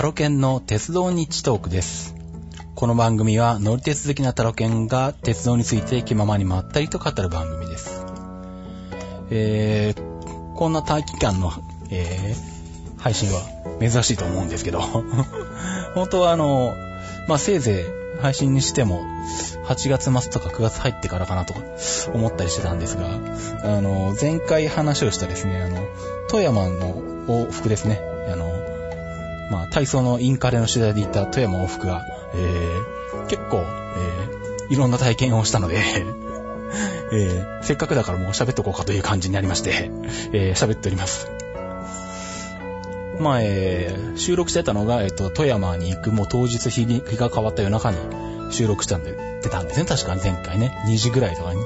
タロケンの鉄道日トークです。この番組は乗り鉄好きなタロケンが鉄道について気ままにまったりと語る番組です。えー、こんな短期間の、えー、配信は珍しいと思うんですけど、本当はあの、まあ、せいぜい配信にしても8月末とか9月入ってからかなとか思ったりしてたんですが、あの、前回話をしたですね、あの、富山の往復ですね、体操のインカレの取材で行った富山往復が、えー、結構、えー、いろんな体験をしたので、えー、せっかくだからもう喋っとこうかという感じになりまして、えー、喋っております。まあ、えー、収録してたのが、えっ、と、富山に行くもう当日日に日が変わった夜中に収録したんで、出たんですね。確かに前回ね。2時ぐらいとかに。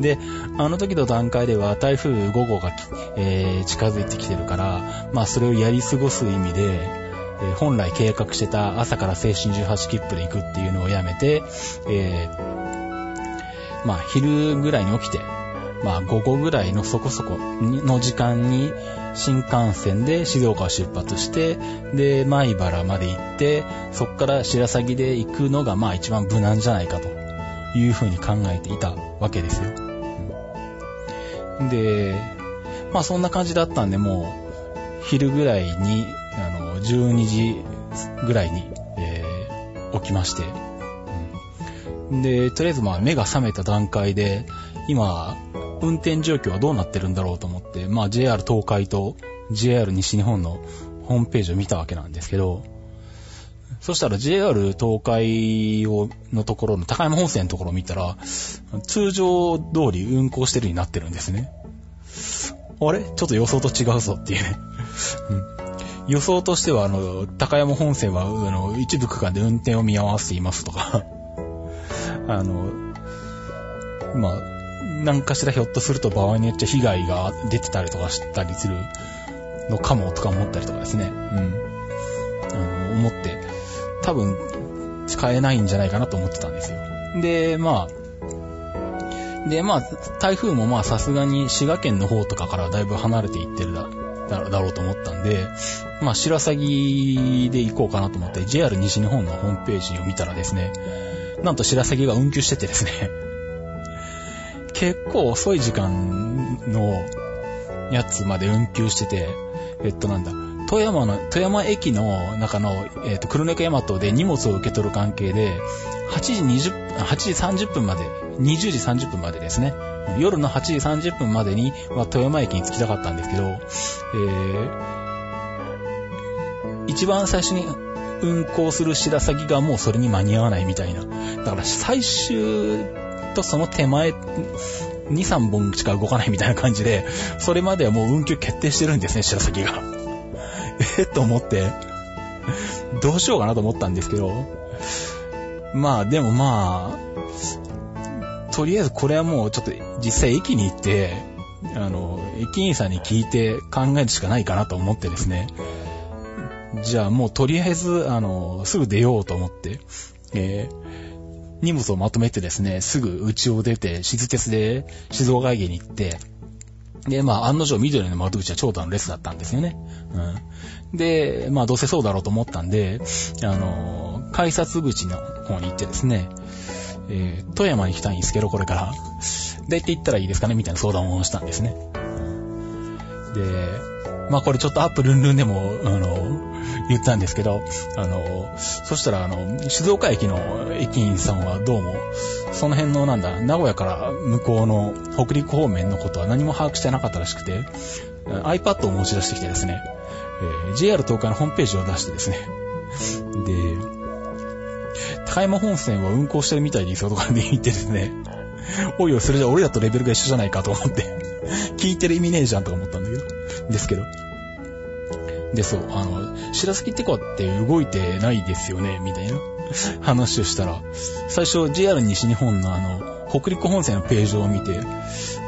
で、あの時の段階では台風5号が、えー、近づいてきてるから、まあそれをやり過ごす意味で、え本来計画してた朝から青春18切符で行くっていうのをやめて、えー、まあ昼ぐらいに起きて、まあ午後ぐらいのそこそこの時間に新幹線で静岡を出発して、で、米原まで行って、そこから白鷺で行くのがまあ一番無難じゃないかというふうに考えていたわけですよ。で、まあそんな感じだったんで、もう昼ぐらいに、12時ぐらいに、えー起きまして、うんで、とりあえずまあ目が覚めた段階で、今、運転状況はどうなってるんだろうと思って、まあ JR 東海と JR 西日本のホームページを見たわけなんですけど、そしたら JR 東海をのところの高山本線のところを見たら、通常通り運行してるになってるんですね。あれ？ちょっと予想と違うぞっていうね。予想としては、あの、高山本線は、あの、一部区間で運転を見合わせていますとか、あの、まあ、何かしらひょっとすると場合によっちゃ被害が出てたりとかしたりするのかもとか思ったりとかですね。うん。あの、思って、多分、使えないんじゃないかなと思ってたんですよ。で、まあ、で、まあ、台風もまあさすがに滋賀県の方とかからだいぶ離れていってるだだろうと思ったんで、まあ、白鷺で行こうかなと思って JR 西日本のホームページを見たらですね、なんと白鷺が運休しててですね、結構遅い時間のやつまで運休してて、えっとなんだ、富山の、富山駅の中の、えっと、黒猫大和で荷物を受け取る関係で、8時20、8時30分まで、20時30分までですね。夜の8時30分までに、ま、富山駅に着きたかったんですけど、えー、一番最初に運行する白鷺がもうそれに間に合わないみたいな。だから最終とその手前、2、3本しか動かないみたいな感じで、それまではもう運休決定してるんですね、白鷺が。え？っ と思って、どうしようかなと思ったんですけど、まあでもまあ、とりあえずこれはもうちょっと実際駅に行って、あの、駅員さんに聞いて考えるしかないかなと思ってですね。じゃあもうとりあえず、あの、すぐ出ようと思って、えー荷物をまとめてですね、すぐ家を出て、静鉄で静岡駅に行って、で、まあ、案の定緑の窓口は長蛇の列だったんですよね。うん。で、まあ、どうせそうだろうと思ったんで、あの、改札口の方に行ってですね、えー富山に行きたいんですけど、これから。で、って言ったらいいですかねみたいな相談をしたんですね。で、まあこれちょっとアップルンルンでも、あの、言ったんですけど、あの、そしたら、あの、静岡駅の駅員さんはどうも、その辺のなんだ、名古屋から向こうの北陸方面のことは何も把握してなかったらしくて、iPad を持ち出してきてですね、えー JR 東海のホームページを出してですね、で、高山本線は運行してるみたいですよとかで言ってですね、おいおい、それじゃ俺らとレベルが一緒じゃないかと思って、聞いてる意味ねえじゃんとか思ったんだけど、ですけど。で、そう、あの、白崎ってこって動いてないですよね、みたいな話をしたら、最初 JR 西日本のあの、北陸本線のページを見て、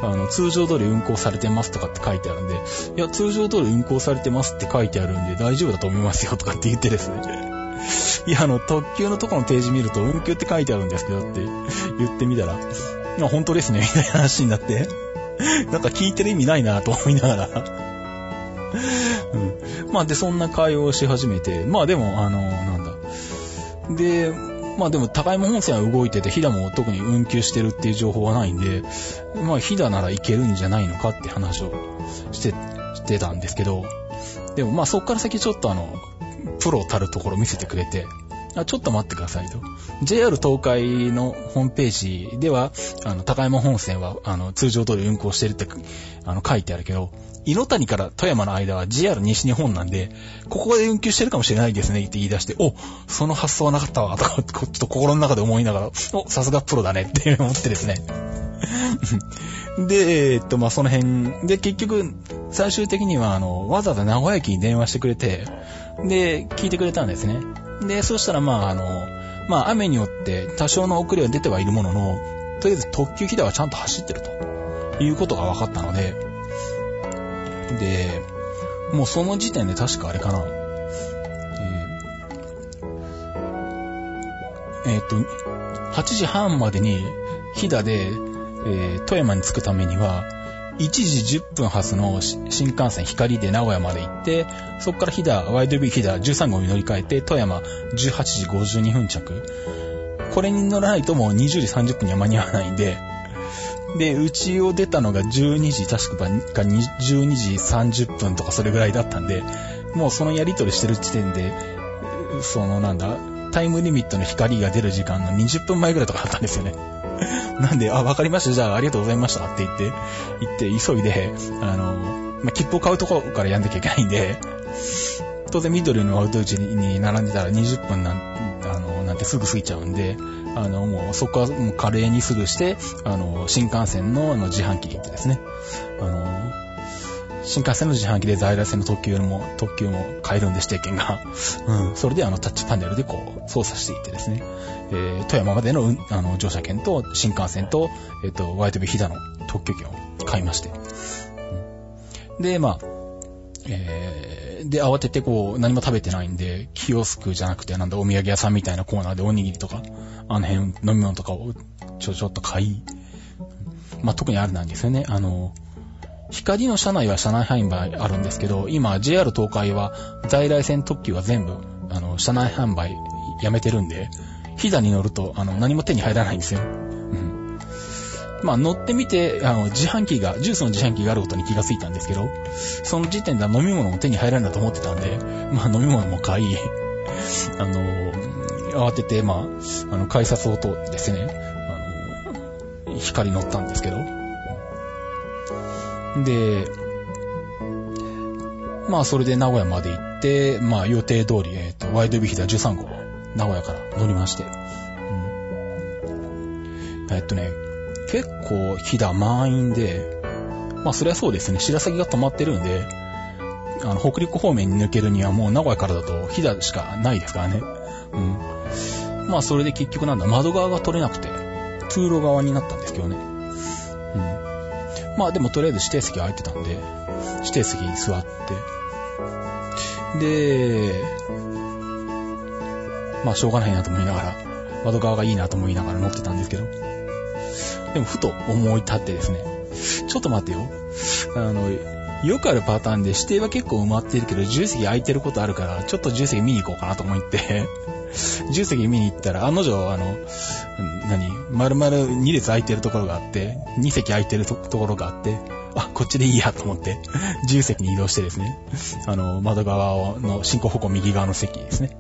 あの、通常通り運行されてますとかって書いてあるんで、いや、通常通り運行されてますって書いてあるんで大丈夫だと思いますよとかって言ってですね。いや、あの、特急のとこのページ見ると運休って書いてあるんですけどって言ってみたら、いや、本当ですね、みたいな話になって、なんか聞いてる意味ないなと思いながら、うん。まあで、そんな会話をし始めて、まあでも、あの、なんだ。で、まあでも高山本線は動いてて、飛騨も特に運休してるっていう情報はないんで、まあ飛騨なら行けるんじゃないのかって話をして、してたんですけど、でもまあそっから先ちょっとあの、プロたるところ見せてくれて、あちょっと待ってくださいと。JR 東海のホームページでは、あの、高山本線は、あの、通常通り運行してるって、あの、書いてあるけど、井の谷から富山の間は JR 西日本なんで、ここで運休してるかもしれないですねって言い出して、お、その発想はなかったわ、とか、ちょっと心の中で思いながら、お、さすがプロだねって思ってですね。で、えっと、まあ、その辺、で、結局、最終的には、あの、わざわざ名古屋駅に電話してくれて、で、聞いてくれたんですね。で、そしたら、まあ、あの、まあ、雨によって多少の遅れは出てはいるものの、とりあえず特急飛騨はちゃんと走ってると。いうことが分かったので、で、もうその時点で確かあれかな、えー、えー、と、8時半までに飛騨で、えー、富山に着くためには、1時10分発の新幹線光で名古屋まで行って、そこから飛騨、YDB 飛騨13号に乗り換えて、富山18時52分着。これに乗らないともう20時30分には間に合わないんで、で、うちを出たのが12時、確か12時30分とかそれぐらいだったんで、もうそのやりとりしてる時点で、そのなんだ、タイムリミットの光が出る時間の20分前ぐらいとかだったんですよね。なんで、あ、わかりました。じゃあ、ありがとうございましたって言って、行って、急いで、あの、まあ、切符を買うところからやんなきゃいけないんで、当然緑のアウト打ちに並んでたら20分なん、あの、なんてすぐ過ぎちゃうんで、あの、もうそこはもう華麗にすぐして、あの、新幹線のあの自販機に行ってですね、あの、新幹線の自販機で在来線の特急も、特急も買えるんで指定券が。うん。それであのタッチパネルでこう操作していってですね、えー、富山までのあの乗車券と新幹線と、えっ、ー、と、ワイトビヒダの特急券を買いまして。うん、で、まあ、えー、で、慌ててこう、何も食べてないんで、キオスクじゃなくて、なんだ、お土産屋さんみたいなコーナーでおにぎりとか、あの辺、飲み物とかをちょちょっと買い、まあ、特にあれなんですよね。あの、光の車内は車内販売あるんですけど、今 JR 東海は在来線特急は全部、あの、車内販売やめてるんで、飛騨に乗ると、あの、何も手に入らないんですよ。うん。まあ、乗ってみて、あの、自販機が、ジュースの自販機があることに気がついたんですけど、その時点では飲み物も手に入らないんだと思ってたんで、まあ、飲み物も買い、あの、慌てて、まあ、あの、改札を通ってですね、あの、光乗ったんですけど、で、まあ、それで名古屋まで行って、まあ、予定通り、えっ、ー、と、ワイドビヒダ13号、名古屋から乗りまして。うん。えっとね、結構、飛騨満員で、まあ、そりゃそうですね、白崎が止まってるんで、あの、北陸方面に抜けるにはもう名古屋からだと飛騨しかないですからね。うん。まあ、それで結局なんだ、窓側が取れなくて、通路側になったんですけどね。まあでもとりあえず指定席空いてたんで、指定席に座って、で、まあしょうがないなと思いながら、窓側がいいなと思いながら乗ってたんですけど、でもふと思い立ってですね、ちょっと待ってよ。あの、よくあるパターンで指定は結構埋まってるけど、重席空いてることあるから、ちょっと重席見に行こうかなと思って、重席見に行ったら、案の定、あの、何？丸々2列空いてるところがあって、2席空いてるところがあって、あ、こっちでいいやと思って、10席に移動してですね、あの、窓側の進行方向右側の席ですね。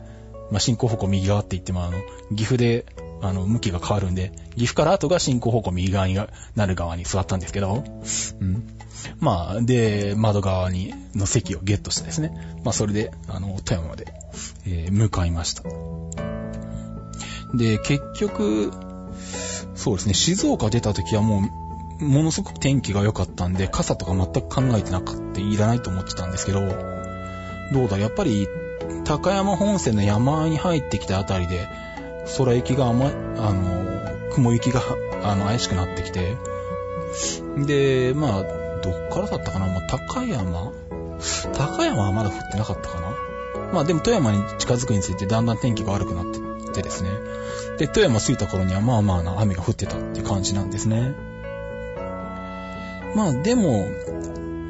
まあ、進行方向右側って言っても、あの、岐阜で、あの、向きが変わるんで、岐阜から後が進行方向右側になる側に座ったんですけど、うん。まあ、で、窓側に、の席をゲットしてですね、まあ、それで、あの、富山まで、えー、向かいました。で、結局、そうですね、静岡出た時はもう、ものすごく天気が良かったんで、傘とか全く考えてなかったいらないと思ってたんですけど、どうだ、やっぱり、高山本線の山に入ってきたあたりで、空行きがあま、あの、雲行きが、あの、怪しくなってきて、で、まあ、どっからだったかな、まあ、高山？高山はまだ降ってなかったかな。まあでも富山に近づくについてだんだん天気が悪くなっててですね。で、富山着いた頃にはまあまあな雨が降ってたって感じなんですね。まあでも、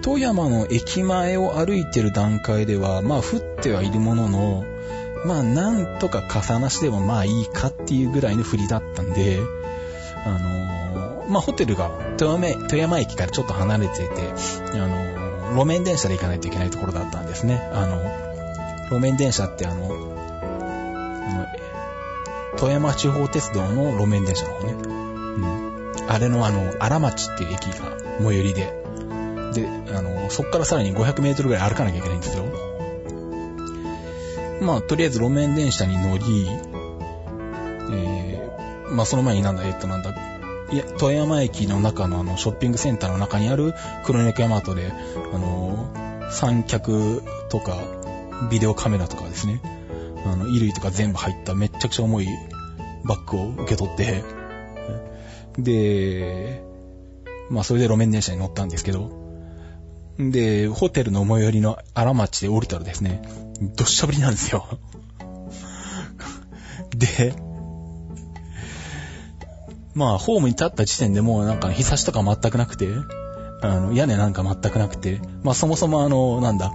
富山の駅前を歩いてる段階では、まあ降ってはいるものの、まあなんとか傘なしでもまあいいかっていうぐらいの降りだったんで、あのーまあホテルが富山富山駅からちょっと離れてて、あのー路面電車で行かないといけないところだったんですね。あの、路面電車って、あの富山地方鉄道の路面電車の方ね。うん。あれのあの、荒町っていう駅が最寄りで、で、あの、そっからさらに500メートルぐらい歩かなきゃいけないんですよ。まあ、とりあえず路面電車に乗り、えー、まあその前になんだ、えっとなんだ、いや、富山駅の中のあの、ショッピングセンターの中にある黒猫山マで、あの、三脚とか、ビデオカメラとかですね、あの、衣類とか全部入っためちゃくちゃ重いバッグを受け取って、で、まあそれで路面電車に乗ったんですけど、で、ホテルの最寄りの荒町で降りたらですね、どっしゃ降りなんですよ。で、まあ、ホームに立った時点でもうなんか日差しとか全くなくて、あの、屋根なんか全くなくて、まあそもそもあの、なんだ、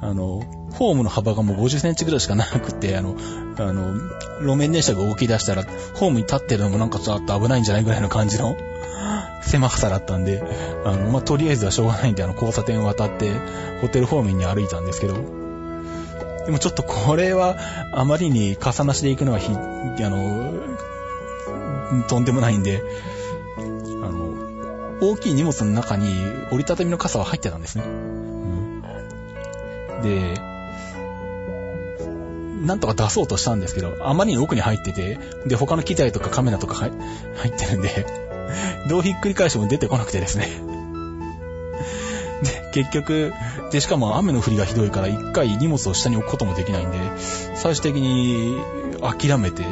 あの、ホームの幅がもう50センチぐらいしかなくて、あの、あの、路面電車が動き出したら、ホームに立ってるのもなんかちょっと危ないんじゃないぐらいの感じの狭さだったんで、あの、まあ、とりあえずはしょうがないんで、あの、交差点を渡って、ホテル方面に歩いたんですけど、でもちょっとこれは、あまりに傘なしで行くのはひ、あの、とんでもないんで、あの、大きい荷物の中に折りたたみの傘は入ってたんですね。うんで、なんとか出そうとしたんですけど、あまりに奥に入ってて、で、他の機材とかカメラとか入ってるんで、どうひっくり返しても出てこなくてですね。で、結局、で、しかも雨の降りがひどいから一回荷物を下に置くこともできないんで、最終的に諦めて、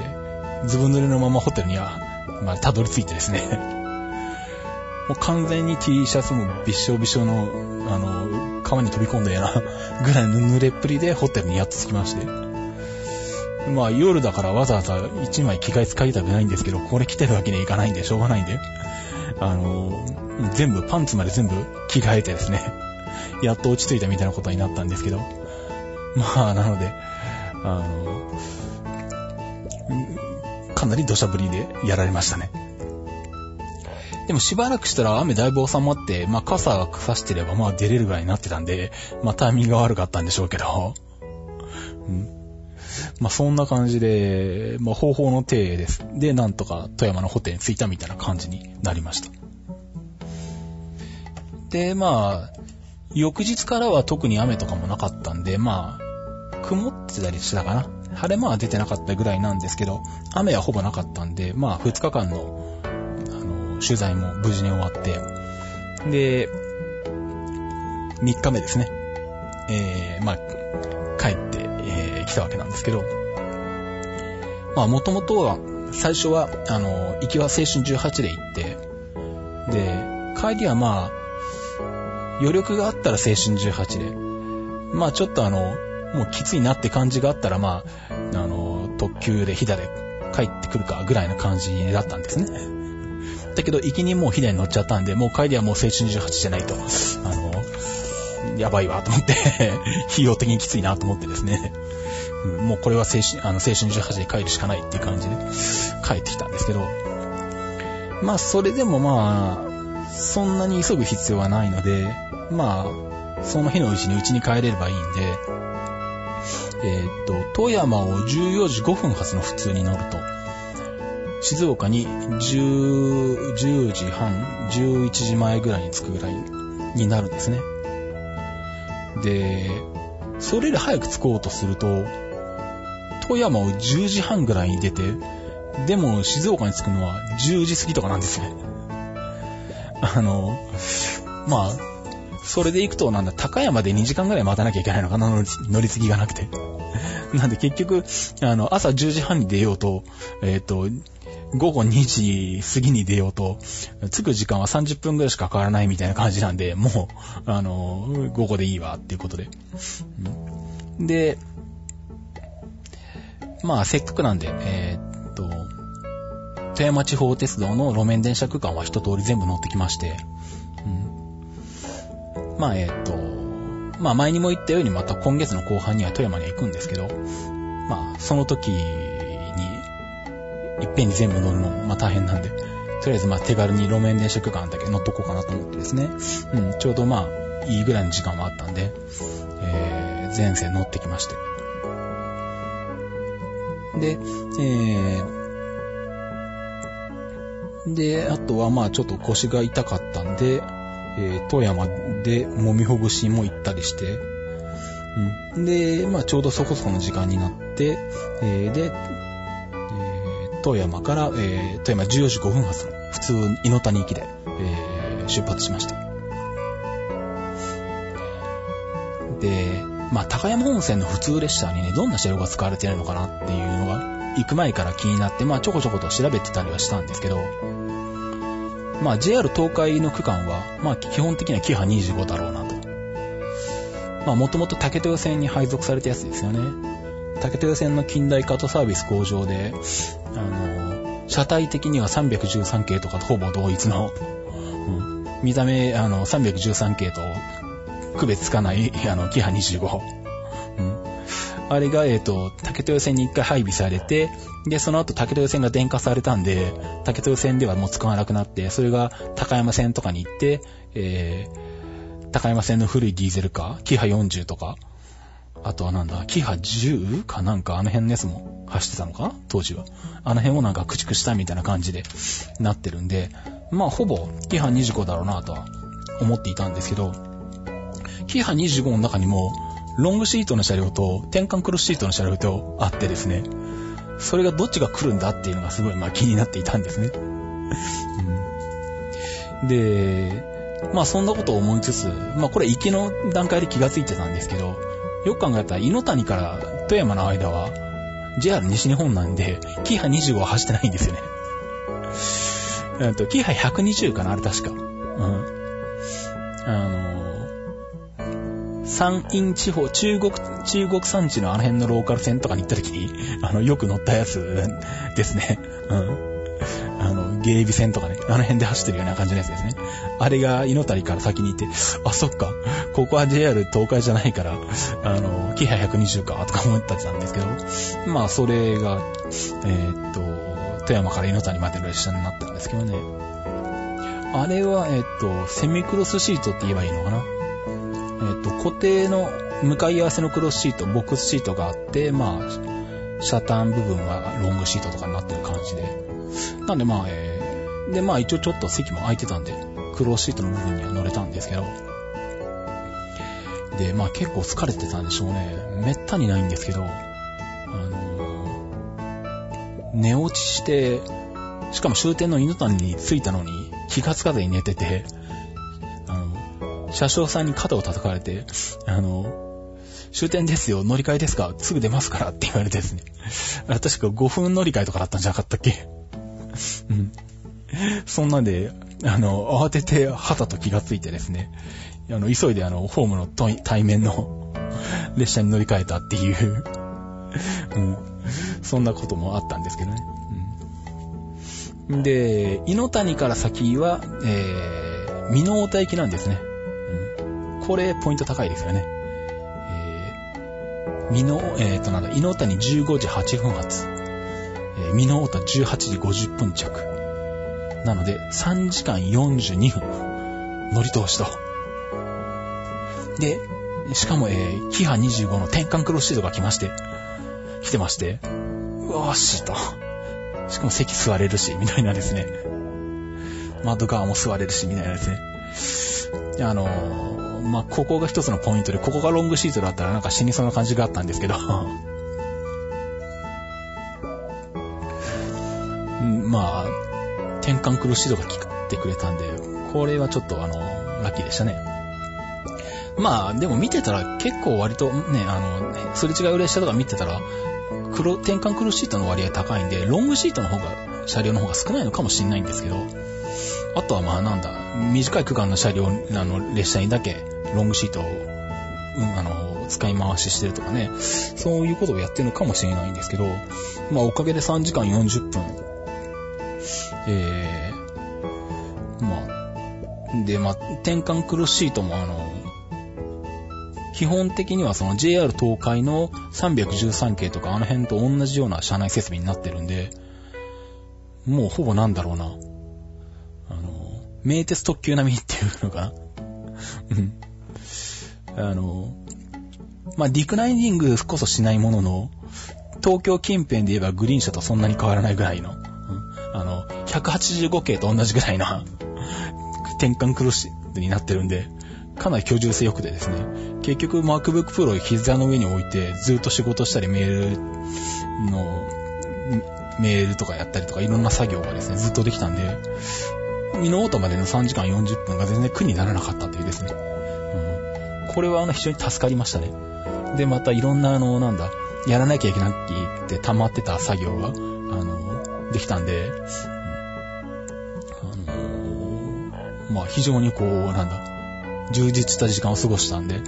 ずぶ濡れのままホテルには、まあ、たどり着いてですね。もう完全に T シャツもびっしょびしょの、あの、川に飛び込んだようなぐらいの濡れっぷりでホテルにやっと着きまして。まあ夜だからわざわざ一枚着替え使いたくないんですけど、これ着てるわけにはいかないんで、しょうがないんで。あの、全部、パンツまで全部着替えてですね、やっと落ち着いたみたいなことになったんですけど。まあ、なので、あの、かなり土砂降りでやられましたね。でもしばらくしたら雨だいぶ収まって、まあ傘がさしてればまあ出れるぐらいになってたんで、まあタイミングが悪かったんでしょうけど。うんまあそんな感じで、まあ方法の手です。で、なんとか富山のホテルに着いたみたいな感じになりました。で、まあ、翌日からは特に雨とかもなかったんで、まあ、曇ってたりしたかな。晴れ間は出てなかったぐらいなんですけど、雨はほぼなかったんで、まあ2日間の、あの、取材も無事に終わって、で、3日目ですね。えー、まあ、帰って、来たわけなんですけど、まあ、もともとは、最初は、あの、行きは青春18で行って、で、帰りはまあ、余力があったら青春18で、まあちょっとあの、もうきついなって感じがあったら、まあ、あの、特急で飛騨で帰ってくるかぐらいの感じだったんですね。だけど、行きにもう飛騨に乗っちゃったんで、もう帰りはもう青春18じゃないと、あの、やばいわと思って、費用的にきついなと思ってですね、うんもうこれは青春、あの、青春18で帰るしかないっていう感じで帰ってきたんですけど、まあ、それでもまあ、そんなに急ぐ必要はないので、まあ、その日のうちにうちに帰れればいいんで、えーっと、富山を14時5分発の普通に乗ると、静岡に10、10時半、11時前ぐらいに着くぐらいになるんですね。で、それより早く着こうとすると、富山を10時半ぐらいに出て、でも静岡に着くのは10時過ぎとかなんですね。あの、まあ、それで行くと、なんだ、高山で2時間ぐらい待たなきゃいけないのかな、乗り継ぎがなくて。なんで結局、あの、朝10時半に出ようと、えっ、と、午後2時過ぎに出ようと、着く時間は30分ぐらいしか変わらないみたいな感じなんで、もう、あの、午後でいいわっていうことで。で、まあ、せっかくなんで、えーっと、富山地方鉄道の路面電車区間は一通り全部乗ってきまして、うんまあ、えっ、と、まあ、前にも言ったようにまた今月の後半には富山に行くんですけど、まあ、その時に、いっぺんに全部乗るのも、まあ大変なんで、とりあえずまあ手軽に路面電車区間だけ乗っとこうかなと思ってですね、うん、ちょうどまあ、いいぐらいの時間はあったんで、えー、全線乗ってきまして。で、えー、で、あとはまあちょっと腰が痛かったんで、えー、富山で揉みほぐしも行ったりして、うん、で、まあちょうどそこそこの時間になって、えー、で、え、富山から、えー、富山14時5分発普通、井の谷行きで、えー、出発しました。で、まあ、高山本線の普通列車にね、どんな車両が使われているのかなっていうのが、行く前から気になって、まあ、ちょこちょこと調べてたりはしたんですけど、まあ、JR 東海の区間は、まあ、基本的にはキハ25だろうなと。まあ、もともと竹豊線に配属されたやつですよね。竹豊線の近代化とサービス向上で、あの、車体的には313系とかとほぼ同一の、うん、見た目、あの、313系と区別つかない、あの、キハ25。うん。あれが、えっ、ー、と、竹豊線に一回配備されて、で、その後竹豊線が電化されたんで、竹豊線ではもう使わなくなって、それが高山線とかに行って、えー、高山線の古いディーゼルカー、キハ40とか、あとはなんだ、キハ10かなんかあの辺のやつも走ってたのか当時は。あの辺をなんか駆逐したみたいな感じでなってるんで、まあほぼキハ25だろうなとは思っていたんですけど、キハ25の中にも、ロングシートの車両と転換クロスシートの車両とあってですね、それがどっちが来るんだっていうのがすごいまあ気になっていたんですね。で、まあそんなことを思いつつ、まあこれ行きの段階で気がついてたんですけど、よく考えたら、井の谷から富山の間は、JR 西日本なんで、キハ25は走ってないんですよね。えっと、キハ120かなあれ確か。うん。あの、山陰地方、中国、中国山地のあの辺のローカル線とかに行った時に、あの、よく乗ったやつですね。うん。あの、芸備線とかね、あの辺で走ってるような感じのやつですね。あれが、井の谷から先に行って、あ、そっか、ここは JR 東海じゃないから、あの、キハ120か、とか思ってたんですけど、まあ、それが、えー、っと、富山から井の谷までの列車になったんですけどね。あれは、えー、っと、セミクロスシートって言えばいいのかな？えっ、と、固定の向かい合わせのクロスシート、ボックスシートがあって、まあ、シャタン部分はロングシートとかになってる感じで。なんでまあ、えー、でまあ一応ちょっと席も空いてたんで、クロスシートの部分には乗れたんですけど、で、まあ結構疲れてたんでしょうね。めったにないんですけど、あのー、寝落ちして、しかも終点の犬谷に着いたのに気がつかずに寝てて、車掌さんに肩を叩かれて、あの、終点ですよ、乗り換えですかすぐ出ますからって言われてですね。確か5分乗り換えとかだったんじゃなかったっけ？うん。そんなんで、あの、慌てて旗と気がついてですね、あの、急いであの、ホームの対面の列車に乗り換えたっていううん。そんなこともあったんですけどね。うん、で、井の谷から先は、えー、美濃太行きなんですね。これ、ポイント高いですよね。えー、美濃、えっ、ー、と、なんだ、井の谷15時8分発。えー、美濃太18時50分着。なので、3時間42分、乗り通しと。で、しかも、えー、キハ25の転換クロスシートが来まして、来てまして、うわーしと。しかも席座れるし、みたいなですね。窓側も座れるし、みたいなですね。あのー、まあ、ここが一つのポイントで、ここがロングシートだったらなんか死にそうな感じがあったんですけど まあ、転換クロスシートが効ってくれたんで、これはちょっとあの、ラッキーでしたね。まあ、でも見てたら結構割とね、あの、すれ違う列車とか見てたら、黒、転換クロスシートの割合高いんで、ロングシートの方が、車両の方が少ないのかもしれないんですけど、あとはまあなんだ、短い区間の車両、あの、列車にだけロングシートを、うん、あの、使い回ししてるとかね、そういうことをやってるのかもしれないんですけど、まあおかげで3時間40分、えー、まあ、で、まあ、転換クロスシートもあの、基本的にはその JR 東海の313系とかあの辺と同じような車内設備になってるんで、もうほぼなんだろうな。名鉄特急並みっていうのかな。うん。あの、まあ、リクライニングこそしないものの、東京近辺で言えばグリーン車とそんなに変わらないぐらいの、うん、あの、185系と同じぐらいな 転換クロスになってるんで、かなり居住性良くてですね、結局 MacBook Pro を膝の上に置いてずっと仕事したりメールの、メールとかやったりとかいろんな作業がですね、ずっとできたんで、ミノートまでの3時間40分が全然苦にならなかったというですね。うん、これはあの非常に助かりましたね。で、またいろんなあの、なんだ、やらなきゃいけないって溜まってた作業が、あの、できたんで、あの、まあ非常にこう、なんだ、充実した時間を過ごしたんで、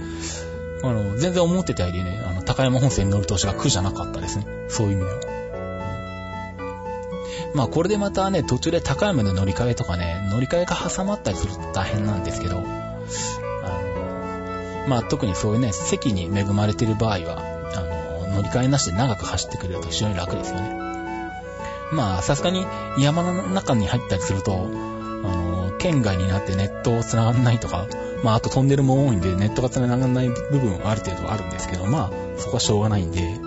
あの、全然思ってたよりね、あの、高山本線に乗る投資が苦じゃなかったですね。そういう意味では。まあこれでまたね、途中で高山で乗り換えとかね、乗り換えが挟まったりすると大変なんですけど、あの、まあ特にそういうね、席に恵まれてる場合は、あの、乗り換えなしで長く走ってくれると非常に楽ですよね。まあさすがに山の中に入ったりすると、あの、県外になってネットを繋がんないとか、まあ、あとトンネルも多いんで、ネットが繋がらない部分はある程度あるんですけど、まあ、そこはしょうがないんで、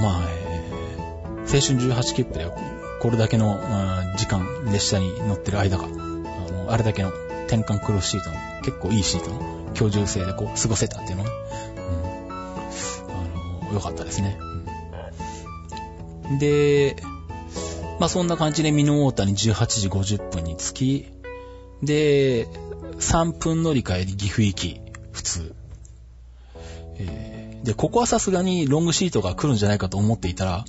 まあ、青春18切符で、これだけの、時間、列車に乗ってる間が、あの、あれだけの転換クロスシートの、結構いいシートの居住性でこう、過ごせたっていうのは、うん、あの、良かったですね。うん、で、まあそんな感じでミノウォーターに18時50分に着き、で、3分乗り換えで岐阜行き、普通。えー、で、ここはさすがにロングシートが来るんじゃないかと思っていたら、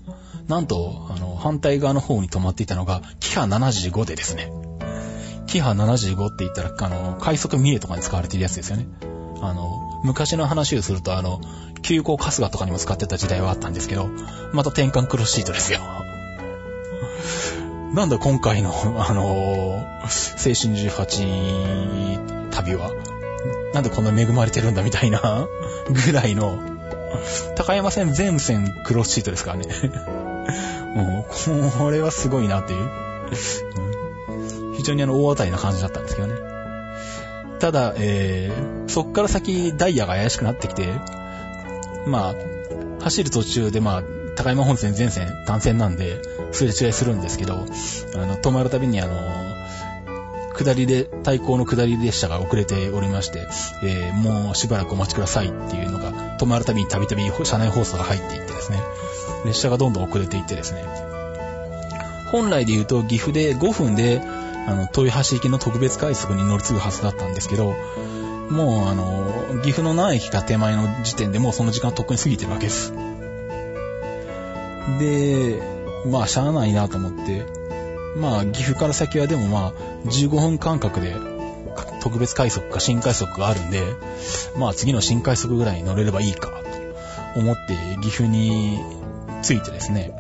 なんと、あの、反対側の方に止まっていたのが、キハ75でですね。キハ75って言ったら、あの、快速ミエとかに使われているやつですよね。あの、昔の話をすると、あの、急行春日とかにも使ってた時代はあったんですけど、また転換クロスシートですよ。なんだ今回の、あのー、青春18旅は、なんでこんな恵まれてるんだみたいなぐらいの、高山線全線クロスシートですからね。もう、これはすごいなっていう。非常にあの、大当たりな感じだったんですけどね。ただ、えー、そっから先ダイヤが怪しくなってきて、まあ、走る途中でまあ、高山本線全線単線なんで、すれ違いするんですけど、あの、止まるたびにあの、下りで、対向の下り列車が遅れておりまして、えー、もうしばらくお待ちくださいっていうのが、止まるたびにたびたび車内放送が入っていってですね、列車がどんどん遅れていってですね、本来で言うと岐阜で5分で、あの、豊橋行きの特別快速に乗り継ぐはずだったんですけど、もうあの、岐阜の何駅か手前の時点でもうその時間とっくに過ぎてるわけです。で、まあ、しゃあないなと思って、まあ、岐阜から先はでもまあ、15分間隔で、特別快速か新快速があるんで、まあ、次の新快速ぐらいに乗れればいいか、と思って、岐阜に着いてですね。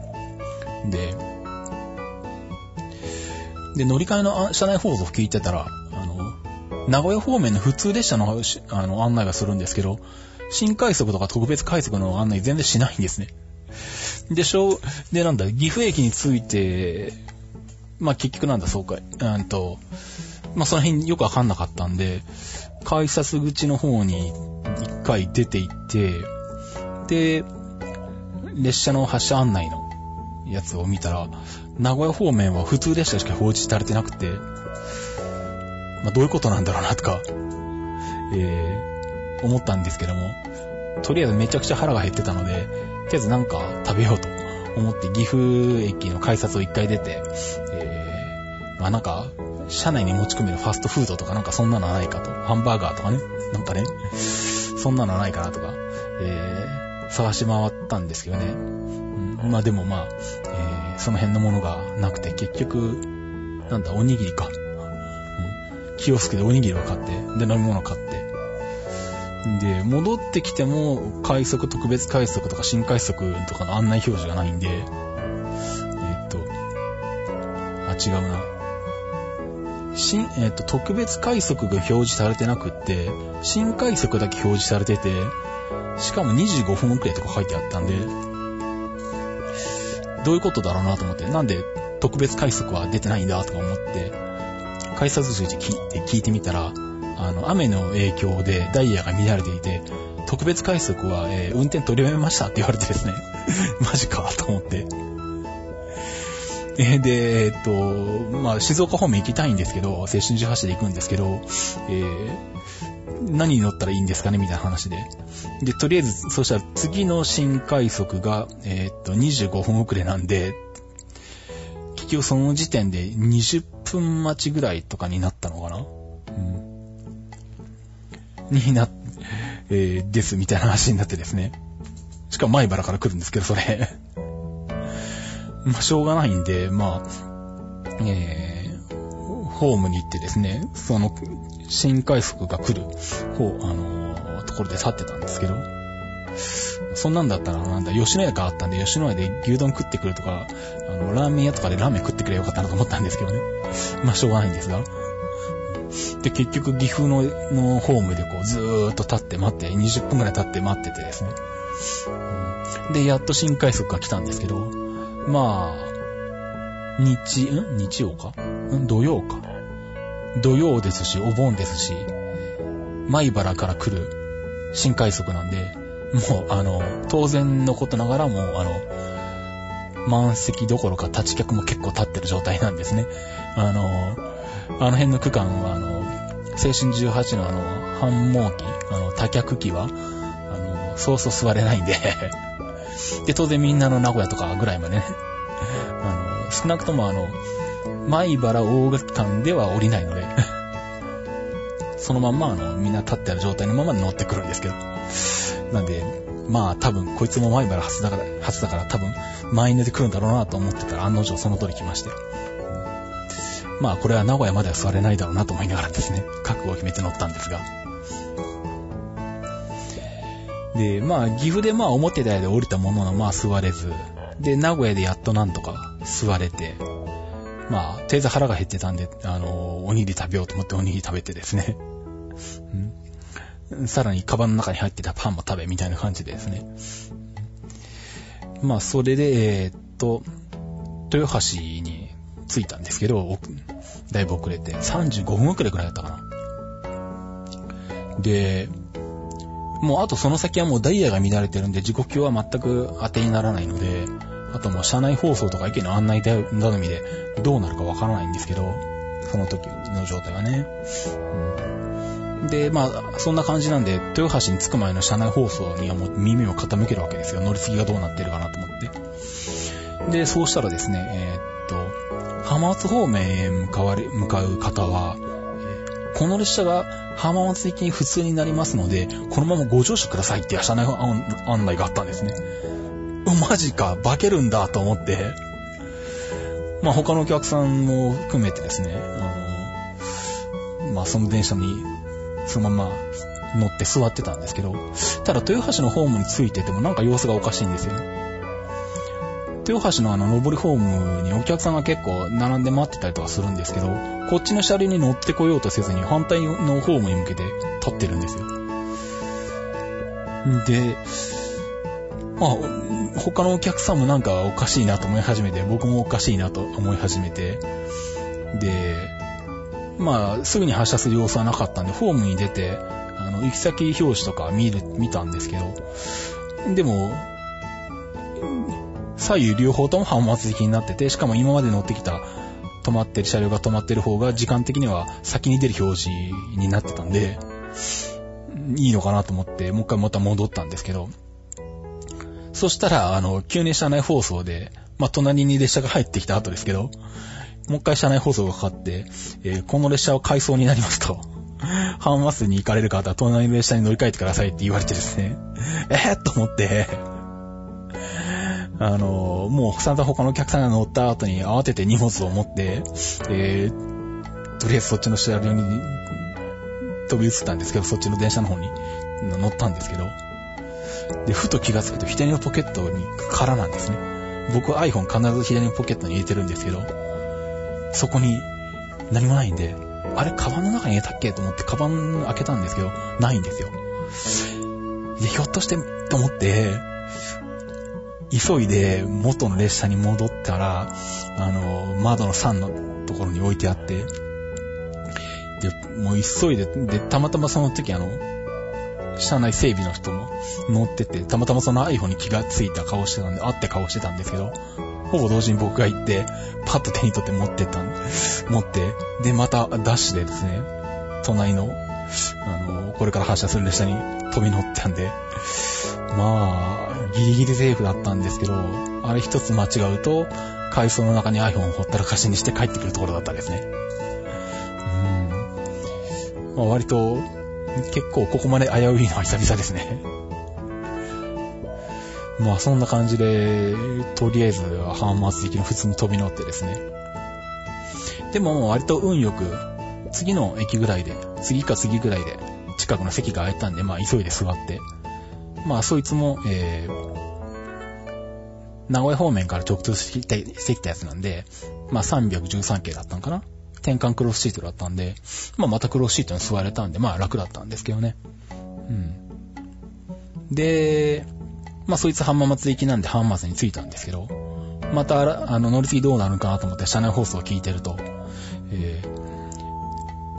で、で、乗り換えの車内放送を聞いてたら、あの、名古屋方面の普通列車のあの案内がするんですけど、新快速とか特別快速の案内全然しないんですね。で、しょう、で、なんだ、岐阜駅に着いて、まあ、結局なんだ、そうかい。うんと、まあ、その辺よくわかんなかったんで、改札口の方に一回出て行って、で、列車の発車案内のやつを見たら、名古屋方面は普通列車しか表示されてなくて、まあ、どういうことなんだろうなとか、えー、思ったんですけども、とりあえずめちゃくちゃ腹が減ってたので、とりあえずなんか食べようと思って岐阜駅の改札を一回出て、えー、まあなんか、車内に持ち込めるファストフードとかなんかそんなのはないかと。ハンバーガーとかね。なんかね、そんなのはないかなとか、えー、探し回ったんですけどね。うん、まあでもまあ、えー、その辺のものがなくて、結局、なんだ、おにぎりか。うん、キオスクでおにぎりを買って、で、飲み物を買って、で、戻ってきても、快速、特別快速とか新快速とかの案内表示がないんで、えー、っと、あ、違うな。新、えっ、と、特別快速が表示されてなくって、新快速だけ表示されてて、しかも25分遅れとか書いてあったんで、どういうことだろうなと思って、なんで特別快速は出てないんだとか思って、改札口で聞いて聞いてみたら、あの、雨の影響でダイヤが乱れていて、特別快速は、えー運転取りやめましたって言われてですね、マジかと思って。で、えっと、まあ、静岡方面行きたいんですけど、青春18で行くんですけど、えー何に乗ったらいいんですかねみたいな話で。で、とりあえず、そしたら次の新快速が、えーっと、25分遅れなんで、結局その時点で20分待ちぐらいとかになったのかな？うん。にな、えーです、みたいな話になってですね。しかも前原から来るんですけど、それ。まあ、しょうがないんで、まあ、えー、ホームに行ってですね、その、新快速が来る方、あのーところで立ってたんですけど、そんなんだったら、なんだ、吉野家があったんで、吉野家で牛丼食ってくるとか、あの、ラーメン屋とかでラーメン食ってくれよかったなと思ったんですけどね。まあ、しょうがないんですが。で、結局、岐阜の、のホームでこう、ずーっと立って待って、20分くらい立って待っててですね。で、やっと新快速が来たんですけど、まあ、日、ん？日曜か？ん？土曜か。土曜ですし、お盆ですし、米原から来る新快速なんで、もう、あの、当然のことながらも、あの、満席どころか立ち客も結構立ってる状態なんですね。あの、あの辺の区間は、あの、青春18のあの、繁忙期、あの、多客機は、あの、そうそう座れないんで、で、当然みんなの名古屋とかぐらいまでね、あの、少なくともあの、米原大間では降りないので、そのまんまあの、みんな立ってある状態のまま乗ってくるんですけど。なんで、まあ多分こいつも米原初だから、初だから多分満員で来るんだろうなと思ってたら案の定その通り来まして。まあこれは名古屋までは座れないだろうなと思いながらですね、覚悟を決めて乗ったんですが。で、まあ岐阜でまあ思ってたより降りたもののまあ座れず、で、名古屋でやっとなんとか座れて、まあ、とりあえず腹が減ってたんで、あの、おにぎり食べようと思っておにぎり食べてですね。うんさらに、カバンの中に入ってたパンも食べ、みたいな感じでですね。まあ、それで、えーっと、豊橋に着いたんですけど、だいぶ遅れて、35分遅れくらいだったかな。で、もうあとその先はもうダイヤが乱れてるんで、時刻表は全く当てにならないので、あともう車内放送とか駅の案内頼みでどうなるかわからないんですけど、その時の状態はね。うんで、まあ、そんな感じなんで、豊橋に着く前の車内放送にはもう耳を傾けるわけですよ。乗り継ぎがどうなってるかなと思って。で、そうしたらですね、えーっと、浜松方面へ向かわれ向かう方は、この列車が浜松行きに普通になりますので、このままご乗車くださいって車内案内があったんですね。マジか、化けるんだと思って、まあ他のお客さんも含めてですね、あの、まあその電車にそのまま乗って座ってたんですけど、ただ豊橋のホームに着いててもなんか様子がおかしいんですよね。豊橋のあの上りホームにお客さんが結構並んで待ってたりとかするんですけど、こっちの車両に乗ってこようとせずに反対のホームに向けて立ってるんですよ。で、まあ、他のお客さんもなんかおかしいなと思い始めて、僕もおかしいなと思い始めて、で、まあ、すぐに発車する様子はなかったんで、ホームに出て、あの、行き先表示とか見る、見たんですけど、でも、左右両方とも浜松行きになってて、しかも今まで乗ってきた止まってる車両が止まってる方が時間的には先に出る表示になってたんで、いいのかなと思って、もう一回また戻ったんですけど、そしたら、あの、急に車内放送で、まあ、隣に列車が入ってきた後ですけど、もう一回車内放送がかかって、えーこの列車は回送になりますと、浜松に行かれる方は隣の列車に乗り換えてくださいって言われてですね、えー、と思って、あのもう散々他のお客さんが乗った後に慌てて荷物を持って、えーとりあえずそっちの車両に飛び移ったんですけど、そっちの電車の方に乗ったんですけど、で、ふと気がつくと左のポケットに空なんですね。僕は iPhone 必ず左のポケットに入れてるんですけど、そこに何もないんで、あれ、カバンの中に入れたっけと思って、カバン開けたんですけど、ないんですよ。で、ひょっとして、と思って、急いで元の列車に戻ったら、あの、窓の3のところに置いてあって、で、もう急いで、で、たまたまその時あの、車内整備の人も乗ってて、たまたまその iPhone に気がついた顔してたんで、あって顔してたんですけど、ほぼ同時に僕が行って、パッと手に取って持ってったんで、持って、で、またダッシュでですね、隣の、あの、これから発車する列車に飛び乗ったんで、まあ、ギリギリセーフだったんですけど、あれ一つ間違うと、階層の中に iPhone をほったらかしにして帰ってくるところだったですね。うん。まあ、割と、結構ここまで危ういのは久々ですね。まあそんな感じで、とりあえず浜松駅の普通に飛び乗ってですね。でも割と運よく、次の駅ぐらいで、次か次ぐらいで、近くの席が空いたんで、まあ急いで座って、まあそいつも、えー、名古屋方面から直通してきたやつなんで、まあ313系だったのかな？転換クロスシートだったんで、まあまたクロスシートに座れたんで、まあ楽だったんですけどね。うん。で、まあそいつ浜松行きなんで浜松に着いたんですけど、また、あの、乗り継ぎどうなるかなと思って車内放送を聞いてると、えー、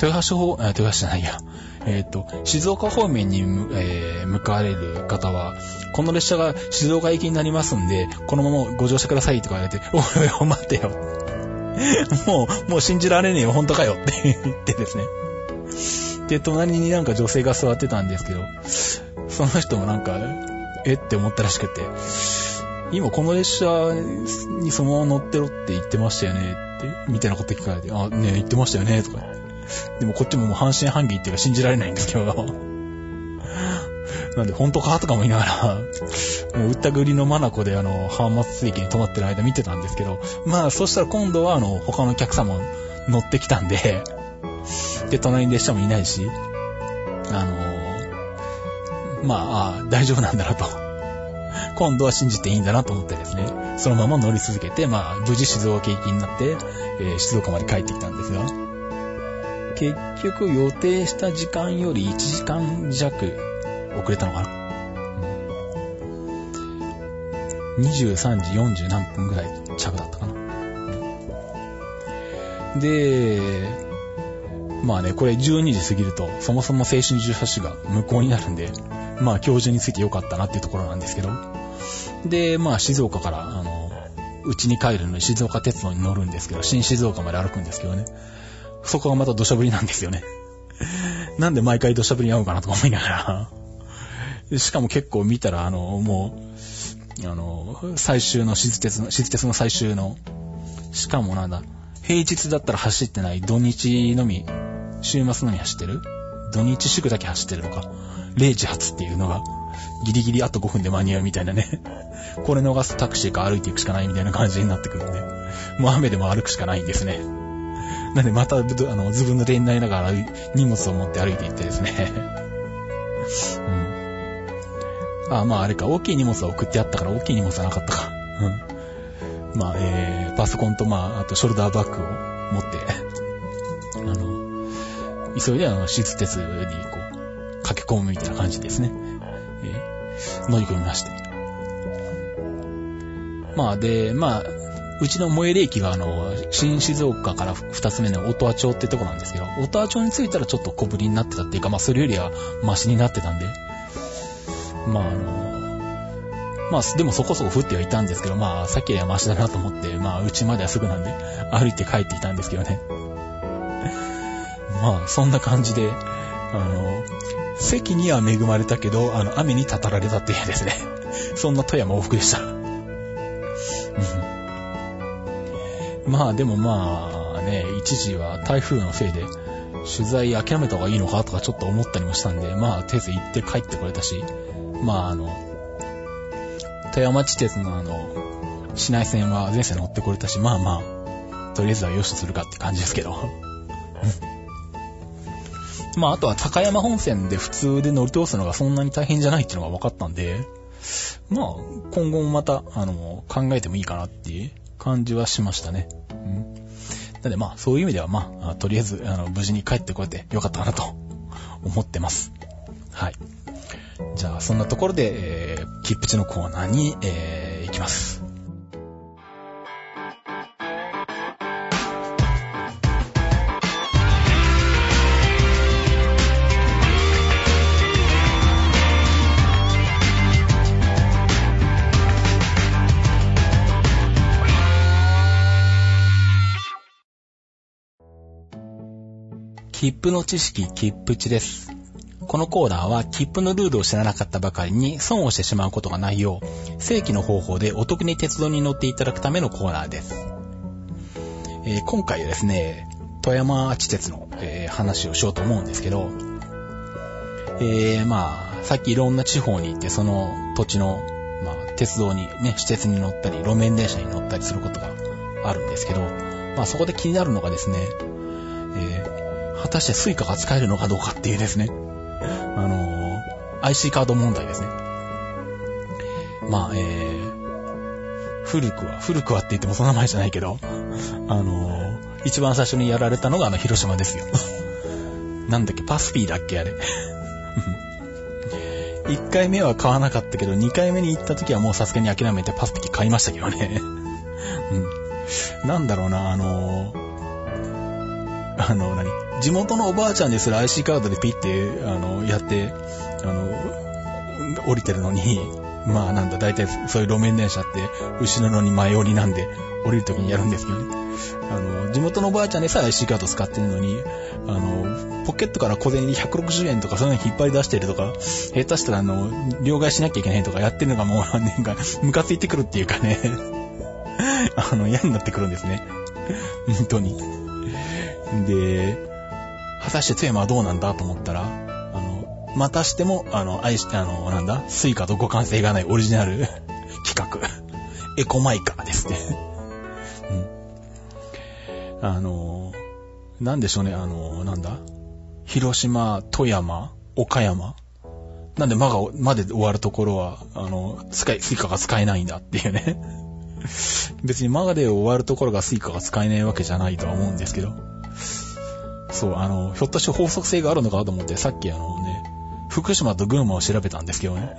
豊橋方、豊橋じゃないや、えっ、ー、と、静岡方面に、えー、向かわれる方は、この列車が静岡行きになりますんで、このままご乗車くださいとか言われて、おいおい、待てよ。もう、もう信じられねえよ、本当かよって言ってですね。で、隣になんか女性が座ってたんですけど、その人もなんか、えって思ったらしくて、今この列車にそのまま乗ってろって言ってましたよねって、みたいなこと聞かれて、あ、ね言ってましたよねとか言って。でもこっちももう半信半疑っていうか信じられないんですけど。なんで本当かとかも言いながら、もう売ったぐりのマナコであの、浜松駅に泊まってる間見てたんですけど、まあそしたら今度はあの、他のお客さんも乗ってきたんで、で、隣に列車もいないし、あの、まあ、あ大丈夫なんだなと。今度は信じていいんだなと思ってですね、そのまま乗り続けて、まあ、無事静岡駅になって、えー、静岡まで帰ってきたんですが、結局予定した時間より1時間弱遅れたのかな、うん、23時40何分ぐらい着だったかな？で、まあね、これ12時過ぎると、そもそも青春18が無効になるんで、まあ今日中についてよかったなっていうところなんですけど。で、まあ静岡から、あの、うちに帰るのに静岡鉄道に乗るんですけど、新静岡まで歩くんですけどね。そこがまた土砂降りなんですよね。なんで毎回土砂降りに合うかなとか思いながら。しかも結構見たら、あの、もう、あの、最終の静鉄の、静鉄の最終の、しかもなんだ、平日だったら走ってない土日のみ、週末のみ走ってる？土日祝だけ走ってるのか？0時発っていうのが、ギリギリあと5分で間に合うみたいなね。これ逃すタクシーか歩いていくしかないみたいな感じになってくるんで、もう雨でも歩くしかないんですね。なんでまた、あの、ずぶ濡れになりながら荷物を持って歩いていってですね。うん。あ、まああれか、大きい荷物は送ってあったから大きい荷物はなかったか。うん。まあ、えー、パソコンとまあ、あとショルダーバッグを持って、あの、急いであの、施設鉄にこう、駆け込むみたいな感じですね。えー、乗り込みまして。まあ、で、まあ、うちの最寄り駅があの、新静岡から二つ目の音羽町ってとこなんですけど、音羽町に着いたらちょっと小ぶりになってたっていうか、まあそれよりはマシになってたんで、まああの、まあでもそこそこ降ってはいたんですけど、まあさっきよりはマシだなと思って、まあうちまではすぐなんで歩いて帰ってきたんですけどね。まあそんな感じで、あの、席には恵まれたけど、あの、雨にたたられたっていうですね。そんな富山往復でした。まあでもまあね、一時は台風のせいで取材諦めた方がいいのかとかちょっと思ったりもしたんで、まあとりあえず行って帰ってこれたし、まああの、富山地鉄のあの、市内線は全線乗ってこれたし、まあまあ、とりあえずはよしとするかって感じですけど。まああとは高山本線で普通で乗り通すのがそんなに大変じゃないっていうのが分かったんで、まあ今後もまた、あの、考えてもいいかなっていう感じはしましたね。うん、なんでまあ、そういう意味ではまあ、とりあえず、あの、無事に帰ってこれてよかったかなと 思ってます。はい。じゃあ、そんなところで、えー、キップチのコーナーに、えー、行きます。切符の知識、切符値です。このコーナーは切符のルールを知らなかったばかりに損をしてしまうことがないよう、正規の方法でお得に鉄道に乗っていただくためのコーナーです。えー、今回はですね、富山地鉄の、えー、話をしようと思うんですけど、えー、まあ、さっきいろんな地方に行ってその土地の、まあ、鉄道にね、私鉄に乗ったり、路面電車に乗ったりすることがあるんですけど、まあそこで気になるのがですね、果たしてスイカが使えるのかどうかっていうですね、あのー、IC カード問題ですね。まあ、えー、古くは、古くはって言ってもその名前じゃないけど、あのー、一番最初にやられたのがあの広島ですよ。なんだっけ、パスピーだっけあれ。1回目は買わなかったけど、2回目に行った時はもうさすがに諦めてパスピー買いましたけどね。うん。なんだろうな、あのー、あの、何？地元のおばあちゃんですら IC カードでピッて、あの、やって、あの、降りてるのに、まあなんだ、大体そういう路面電車って、後ろのに前降りなんで、降りるときにやるんですけどね。あの、地元のおばあちゃんでさえ IC カード使ってるのに、あの、ポケットから小銭160円とかそういうの引っ張り出してるとか、下手したらあの、両替しなきゃいけないとかやってるのがもう、なんか、ムカついてくるっていうかね、あの、嫌になってくるんですね。本当に。で、果たして富山はどうなんだと思ったら、あの、またしても、あの、愛して、あの、なんだ、スイカと互換性がないオリジナル 規格、エコマイカですねうん。あの、なんでしょうね、あの、なんだ、広島、富山、岡山、なんで、まが、まで終わるところは、あの、使い、スイカが使えないんだっていうね 別にマガで終わるところがスイカが使えないわけじゃないとは思うんですけど。そう、あの、ひょっとして法則性があるのかと思って、さっきあのね、福島と群馬を調べたんですけどね。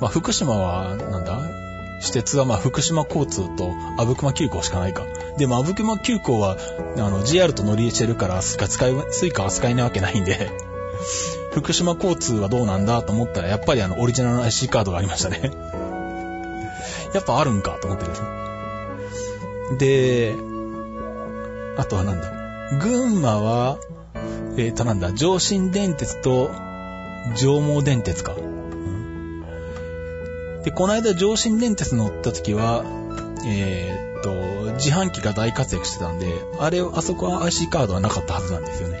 まあ、福島は、なんだ？私鉄はまあ、福島交通と阿武隈急行しかないか。でも、阿武隈急行は、あの、JR と乗り入れてるから、スイカ使い、スイカは使えないわけないんで、福島交通はどうなんだと思ったら、やっぱりあの、オリジナルの IC カードがありましたね。やっぱあるんかと思ってですね。で、あとはなんだ？群馬は、えっ、ー、となんだ、上信電鉄と上毛電鉄か。で、この間上信電鉄乗った時は、えっ、と、自販機が大活躍してたんで、あれ、あそこは IC カードはなかったはずなんですよね。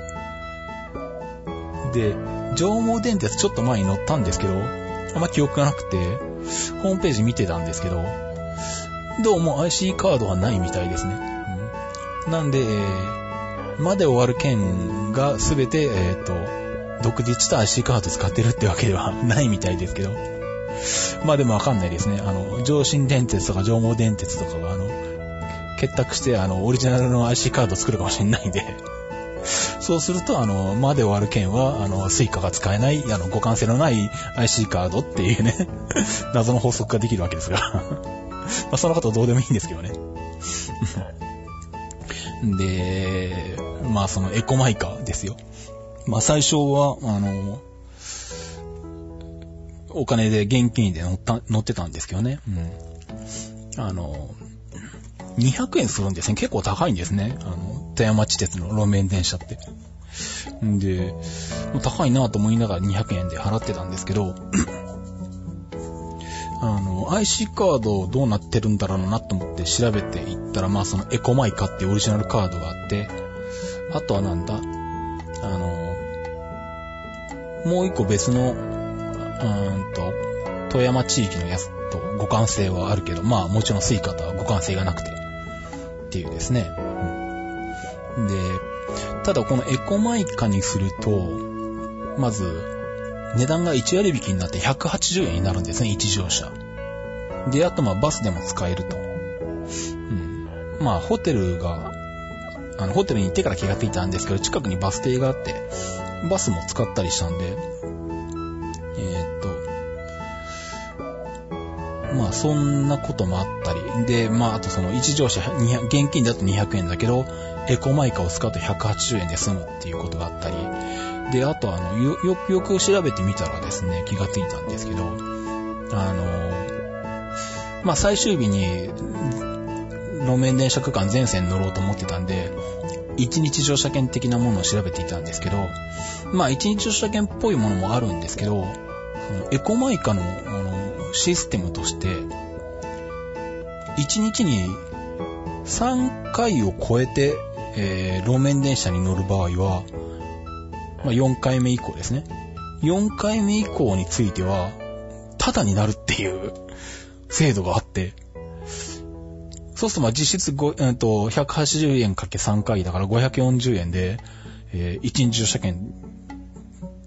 で、上毛電鉄ちょっと前に乗ったんですけど、あんま記憶がなくて、ホームページ見てたんですけど、どうも IC カードはないみたいですね。うん、なんで、えー、まで終わる県がすべて、えっ、ー、と、独自の IC カード使ってるってわけではないみたいですけど。まあでもわかんないですね。あの、上信電鉄とか上毛電鉄とかが、あの、結託して、あの、オリジナルの IC カード作るかもしれないんでそうすると、あの、まで終わる県は、あの、スイカが使えない、あの、互換性のない IC カードっていうね 謎の法則ができるわけですが まあ、そのことどうでもいいんですけどねで、まあ、そのエコマイカーですよ。まあ、最初は、あの、お金で現金で乗った、乗ってたんですけどね。うん。あの、200円するんですね。結構高いんですね。あの、富山地鉄の路面電車って。んで、高いなぁと思いながら200円で払ってたんですけど、あの、IC カードどうなってるんだろうなと思って調べていったら、まあそのエコマイカっていうオリジナルカードがあって、あとはなんだ、あの、もう一個別の、うーんと、富山地域のやつと互換性はあるけど、まあもちろんスイカとは互換性がなくて、っていうですね。うん、で、ただこのエコマイカにすると、まず、値段が1割引きになって180円になるんですね、1乗車。で、あとまあバスでも使えると。うん。まあ、ホテルが、あの、ホテルに行ってから気がついたんですけど、近くにバス停があって、バスも使ったりしたんで、えー、っと、まあ、そんなこともあったり、で、まあ、あとその、一乗車、現金だと200円だけど、エコマイカを使うと180円で済むっていうことがあったり、で、あとあの、よ、よくよく調べてみたらですね、気がついたんですけど、あの、まあ、最終日に、路面電車区間全線乗ろうと思ってたんで、一日乗車券的なものを調べていたんですけど、まあ一日乗車券っぽいものもあるんですけど、エコマイカのシステムとして、一日に3回を超えて、えー、路面電車に乗る場合は、まあ、4回目以降ですね。4回目以降については、タダになるっていう制度があって、そうするとまあ実質5、えー、と180円かけ3回だから540円で、えー、1日乗車券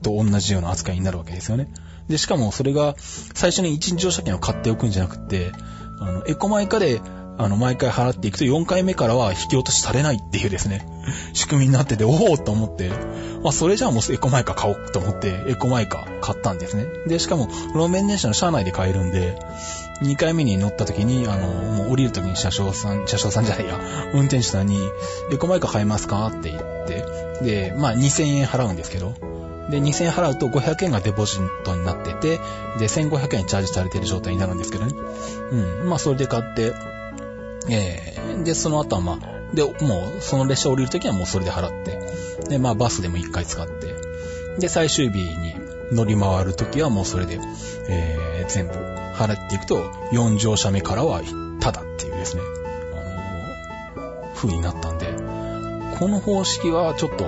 と同じような扱いになるわけですよね。で、しかもそれが最初に1日乗車券を買っておくんじゃなくて、あの、エコマイカであの、毎回払っていくと4回目からは引き落としされないっていうですね、仕組みになってて、おおと思って、まあ、それじゃあもうエコマイカ買おうと思って、エコマイカ買ったんですね。で、しかも、路面電車の車内で買えるんで、2回目に乗った時に、あの、もう降りる時に車掌さん、車掌さんじゃないや、運転手さんに、エコマイカ買えますか？って言って、で、まあ2000円払うんですけど、で、2000円払うと500円がデポジットになってて、で、1500円チャージされてる状態になるんですけどね。うん。まあそれで買って、えー、で、その後はまあ、で、もう、その列車降りるときはもうそれで払って、で、まあ、バスでも一回使って、で、最終日に乗り回るときはもうそれで、えー、全部払っていくと、4乗車目からはただっていうですね、あのー、風になったんで、この方式はちょっと、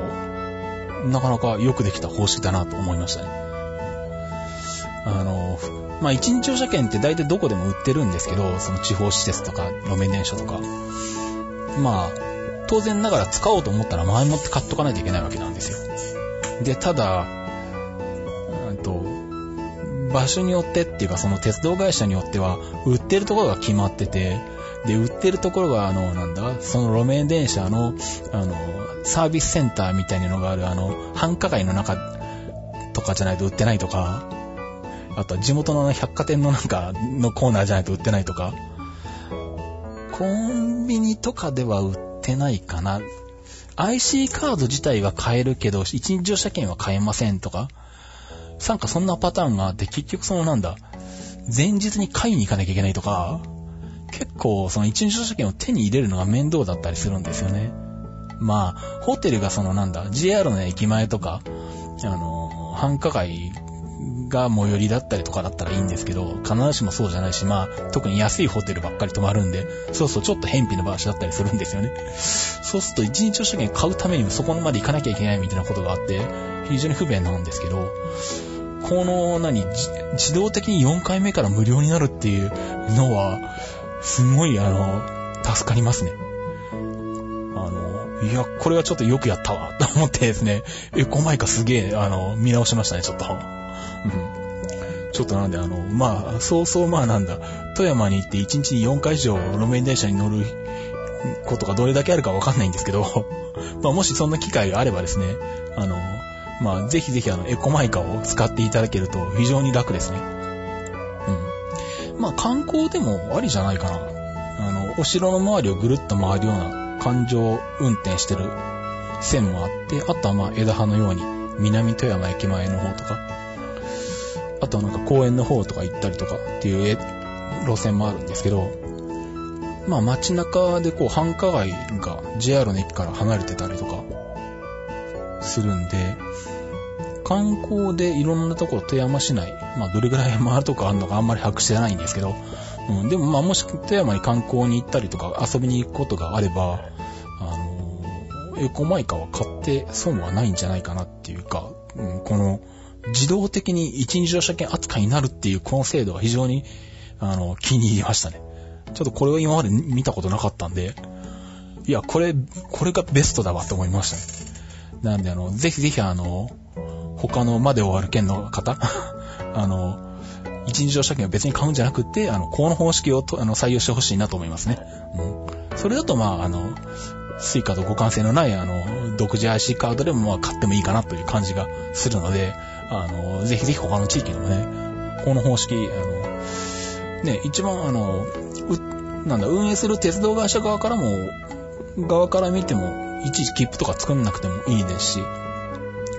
なかなかよくできた方式だなと思いましたね。あの、まあ、一日乗車券って大体どこでも売ってるんですけど、その地方施設とか、路面電車とか。まあ、当然ながら使おうと思ったら前もって買っとかないといけないわけなんですよ。で、ただ、うんと、場所によってっていうかその鉄道会社によっては、売ってるところが決まってて、で、売ってるところが、あの、なんだ、その路面電車の、あの、サービスセンターみたいなのがある、あの、繁華街の中とかじゃないと売ってないとか、あとは地元の百貨店のなんかのコーナーじゃないと売ってないとか、コンビニとかでは売ってないかな。IC カード自体は買えるけど、一日乗車券は買えませんとか、なんかそんなパターンがあって、結局そのなんだ、前日に買いに行かなきゃいけないとか、結構その一日乗車券を手に入れるのが面倒だったりするんですよね。まあ、ホテルがそのなんだ、JR の駅前とか、あの、繁華街が最寄りだったりとかだったらいいんですけど、必ずしもそうじゃないし、まあ、特に安いホテルばっかり泊まるんで、そうそう、ちょっと偏僻な場所だったりするんですよね。そうすると、一日車券買うためにもそこまで行かなきゃいけないみたいなことがあって、非常に不便なんですけど、この、何、自動的に4回目から無料になるっていうのは、すごい、あの、助かりますね。あの、いや、これはちょっとよくやったわ、と思ってですね、エコマイカすげえ、あの、見直しましたね、ちょっと。うん。ちょっとなんで、あの、まあ、そうそうまあなんだ、富山に行って1日に4回以上路面電車に乗ることがどれだけあるかわかんないんですけど、まあもしそんな機会があればですね、あの、まあぜひぜひあの、エコマイカを使っていただけると非常に楽ですね。うん。まあ観光でもありじゃないかな。あの、お城の周りをぐるっと回るような環状運転してる線もあって、あとはまあ枝葉のように南富山駅前の方とか、あとはなんか公園の方とか行ったりとかっていう路線もあるんですけど、まあ街中でこう繁華街が JR の駅から離れてたりとかするんで、観光でいろんなところ富山市内、まあどれぐらい回るとこあるのかあんまり把握してないんですけど、うん、でもまあもし富山に観光に行ったりとか遊びに行くことがあれば、あの、エコマイカは買って損はないんじゃないかなっていうか、うん、この自動的に一日乗車券扱いになるっていうこの制度は非常に、あの、気に入りましたね。ちょっとこれは今まで見たことなかったんで、いや、これ、これがベストだわと思いましたね。なんで、あの、ぜひぜひあの、他のまで終わる県の方、あの、一日乗車券を別に買うんじゃなくて、あの、この方式をとあの採用してほしいなと思いますね。うん。それだと、まあ、あの、スイカと互換性のない、あの、独自 IC カードでも、まあ、買ってもいいかなという感じがするので、あの、ぜひぜひ他の地域でもね、この方式、あの、ね、一番、あの、うなんだ、運営する鉄道会社側からも、側から見ても、いちいち切符とか作んなくてもいいですし、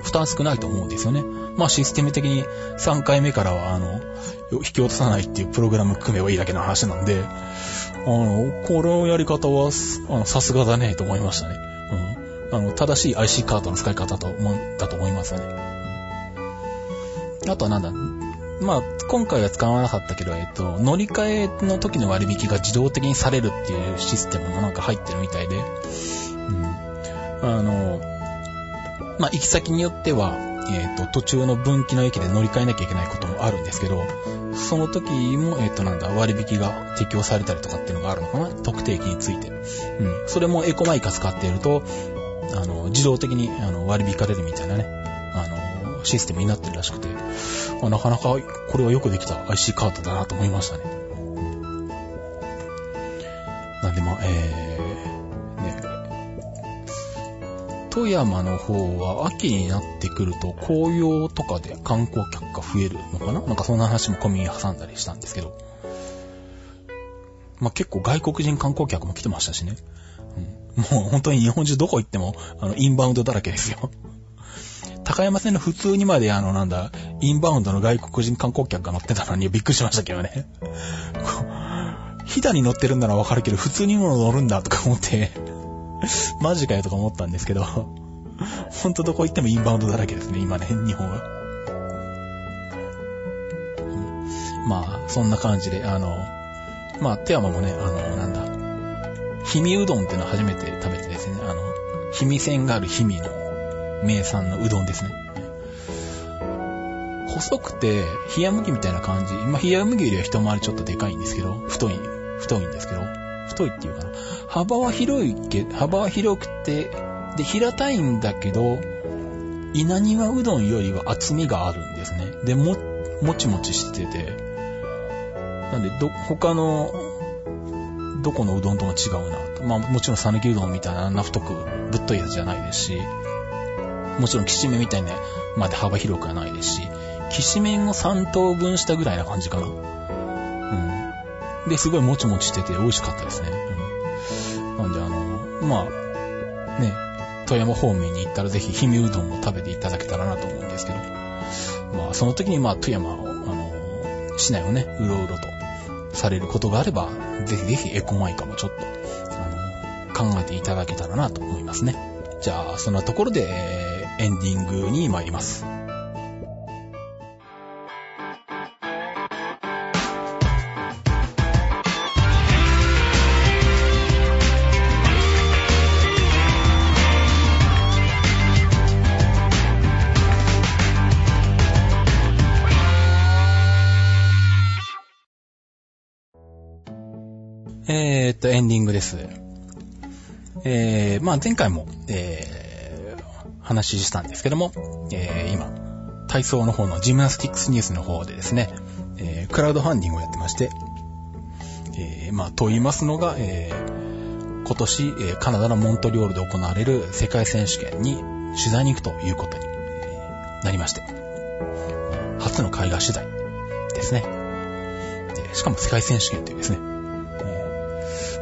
負担少ないと思うんですよね。まあシステム的に3回目からは、あの、引き落とさないっていうプログラム組めばいいだけの話なんで、あの、このやり方は、あの、さすがだね、と思いましたね。うん。あの、正しい IC カードの使い方と思、だと思いますよね。あとはなんだ、まあ、今回は使わなかったけど、えっと、乗り換えの時の割引が自動的にされるっていうシステムもなんか入ってるみたいで、うん。あの、まあ、行き先によっては、えっ、と、途中の分岐の駅で乗り換えなきゃいけないこともあるんですけど、その時も、えっ、と、なんだ、割引が適用されたりとかっていうのがあるのかな？特定駅について。うん。それもエコマイカ使っていると、あの、自動的にあの割引かれるみたいなね、システムになってるらしくて、まあ、なかなかこれはよくできた IC カードだなと思いましたね。なんでまあ、えー、ね、富山の方は秋になってくると紅葉とかで観光客が増えるのかな？なんかそんな話も込み挟んだりしたんですけど。まあ、結構外国人観光客も来てましたしね。うん、もう本当に日本中どこ行っても、あの、インバウンドだらけですよ。高山線の普通にまであの、なんだ、インバウンドの外国人観光客が乗ってたのにびっくりしましたけどね。ヒダに乗ってるんならわかるけど、普通にも乗るんだとか思ってマジかよとか思ったんですけど、ほんとどこ行ってもインバウンドだらけですね、今ね、日本は。まあ、そんな感じで、あの、まあ、富山もね、あの、なんだ、氷見うどんっていうのは初めて食べてですね、あの、氷見線がある氷見の名産のうどんですね。細くて、冷麦みたいな感じ。まあ、冷麦よりは一回りちょっとでかいんですけど、太い、太いんですけど、太いっていうかな。幅は広いけ、幅は広くて、で、平たいんだけど、稲庭うどんよりは厚みがあるんですね。で、も、もちもちしてて、なんで、ど、他の、どこのうどんとも違うなと。まあ、もちろん讃岐うどんみたいなあんな太くぶっといやつじゃないですし、もちろんきしめんみたいなまで幅広くはないですし、きしめんを3等分したぐらいな感じかな。うん。で、すごいもちもちしてて美味しかったですね。うん。なんであの、まあ、ね、富山方面に行ったらぜひ氷見うどんを食べていただけたらなと思うんですけど、まあ、その時にまあ、富山を、あの、市内をね、うろうろとされることがあれば、ぜひぜひエコマイカもちょっと、あの、考えていただけたらなと思いますね。じゃあ、そんなところで、エンディングに参ります。えー、っと、エンディングです。えー、まあ前回も、えー、話したんですけども、えー、今、体操の方のジムナスティックスニュースの方でですね、えー、クラウドファンディングをやってまして、えー、まあ、と言いますのが、えー、今年、カナダのモントリオールで行われる世界選手権に取材に行くということになりまして、初の海外取材ですね。しかも世界選手権というですね、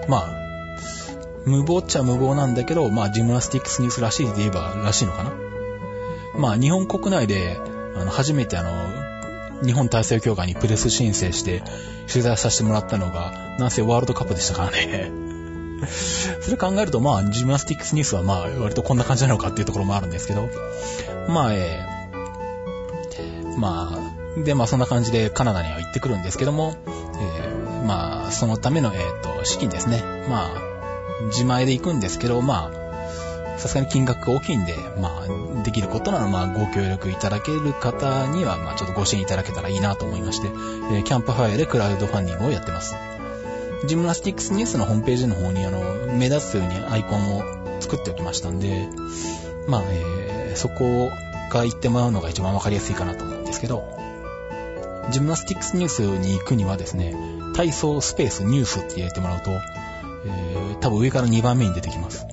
まあ、無謀っちゃ無謀なんだけど、まあ、ジムナスティックスニュースらしいで言えばらしいのかな。まあ、日本国内で、あの、初めてあの、日本体操協会にプレス申請して取材させてもらったのが、なんせワールドカップでしたからね。それ考えると、まあ、ジムナスティックスニュースはまあ、割とこんな感じなのかっていうところもあるんですけど、まあ、えー、まあ、で、まあ、そんな感じでカナダには行ってくるんですけども、えー、まあ、そのための、えっ、ー、と、資金ですね。まあ、自前で行くんですけど、まあ、さすがに金額が大きいんで、まあ、できることなら、まあ、ご協力いただける方には、まあ、ちょっとご支援いただけたらいいなと思いまして、えー、キャンプファイアでクラウドファンディングをやってます。ジムナスティックスニュースのホームページの方に、あの、目立つようにアイコンを作っておきましたんで、まあ、えー、そこが行ってもらうのが一番わかりやすいかなと思うんですけど、ジムナスティックスニュースに行くにはですね、体操スペースニュースって入れてもらうと、えー、多分上から2番目に出てきます。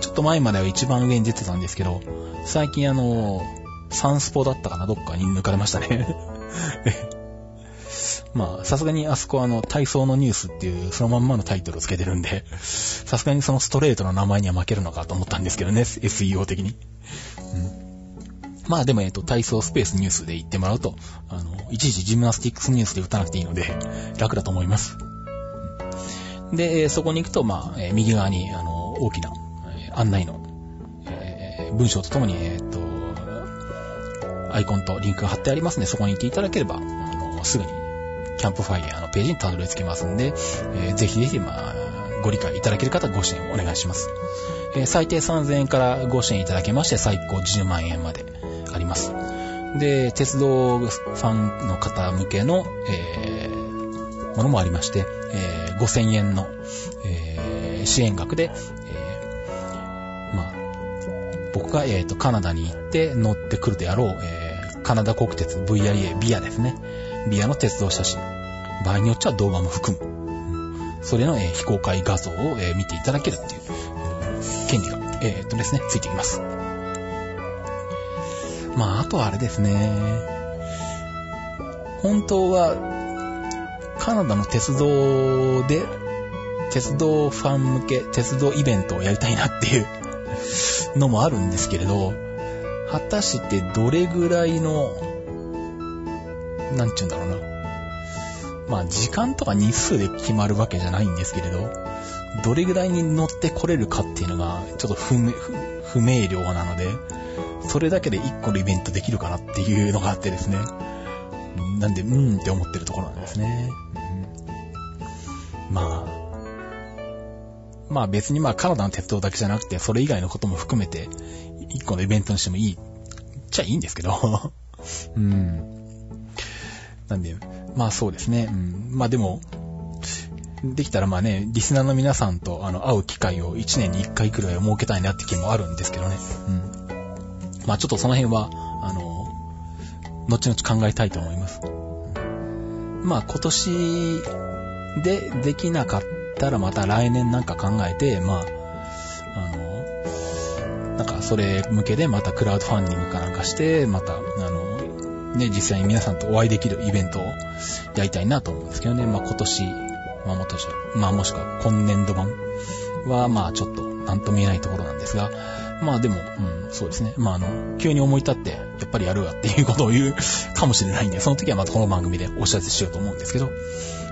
ちょっと前までは一番上に出てたんですけど、最近あの、サンスポだったかなどっかに抜かれましたね まあ、さすがにあそこはあの、体操のニュースっていうそのまんまのタイトルをつけてるんで、さすがにそのストレートな名前には負けるのかと思ったんですけどね、SEO 的に。うん、まあでも、えっと、体操スペースニュースで言ってもらうと、あの、いちいちジムナスティックスニュースで打たなくていいので、楽だと思います。で、そこに行くと、まあ、右側に、あの、大きな、案内の、えー、文章とともに、えっと、アイコンとリンクが貼ってありますので、そこに行っていただければ、あの、すぐに、キャンプファイヤーのページにたどり着けますんで、えー、ぜひぜひ、まあ、ご理解いただける方ご支援お願いします。え、最低3000円からご支援いただけまして、最高10万円まであります。で、鉄道ファンの方向けの、えー、ものもありまして、えー、5000円の、えー、支援額で、えー、まあ、僕が、えーと、カナダに行って乗ってくるであろう、えー、カナダ国鉄 VIA、ビアですね。ビアの鉄道写真。場合によっちゃ動画も含む。それの、えー、非公開画像を、えー、見ていただけるっていう、権利が、えー、とですね、ついてきます。まあ、あとはあれですね。本当は、カナダの鉄道で、鉄道ファン向け、鉄道イベントをやりたいなっていう のもあるんですけれど、果たしてどれぐらいの、なんちゅうんだろうな。まあ時間とか日数で決まるわけじゃないんですけれど、どれぐらいに乗ってこれるかっていうのがちょっと不明不明瞭なので、それだけで1個のイベントできるかなっていうのがあってですね。なんで、うーんって思ってるところなんですね。まあ、まあ別にまあカナダの鉄道だけじゃなくて、それ以外のことも含めて、1個のイベントにしてもいい、じゃいいんですけど。うん。なんで、まあそうですね。うん、まあでも、できたらまあね、リスナーの皆さんとあの会う機会を1年に1回くらい設けたいなって気もあるんですけどね。うん。まあちょっとその辺は、あの、後々考えたいと思います。まあ今年でできなかったらまた来年なんか考えて、まあ、あの、なんかそれ向けでまたクラウドファンディングかなんかして、また、あの、ね、実際に皆さんとお会いできるイベントをやりたいなと思うんですけどね。まあ今年、まあもとしまあもしくは今年度版はまあちょっとなんとも言えないところなんですが、まあでも、うん、そうですね。まああの、急に思い立って、やっぱりやるわっていうことを言うかもしれないんで、その時はまたこの番組でお知らせしようと思うんですけど、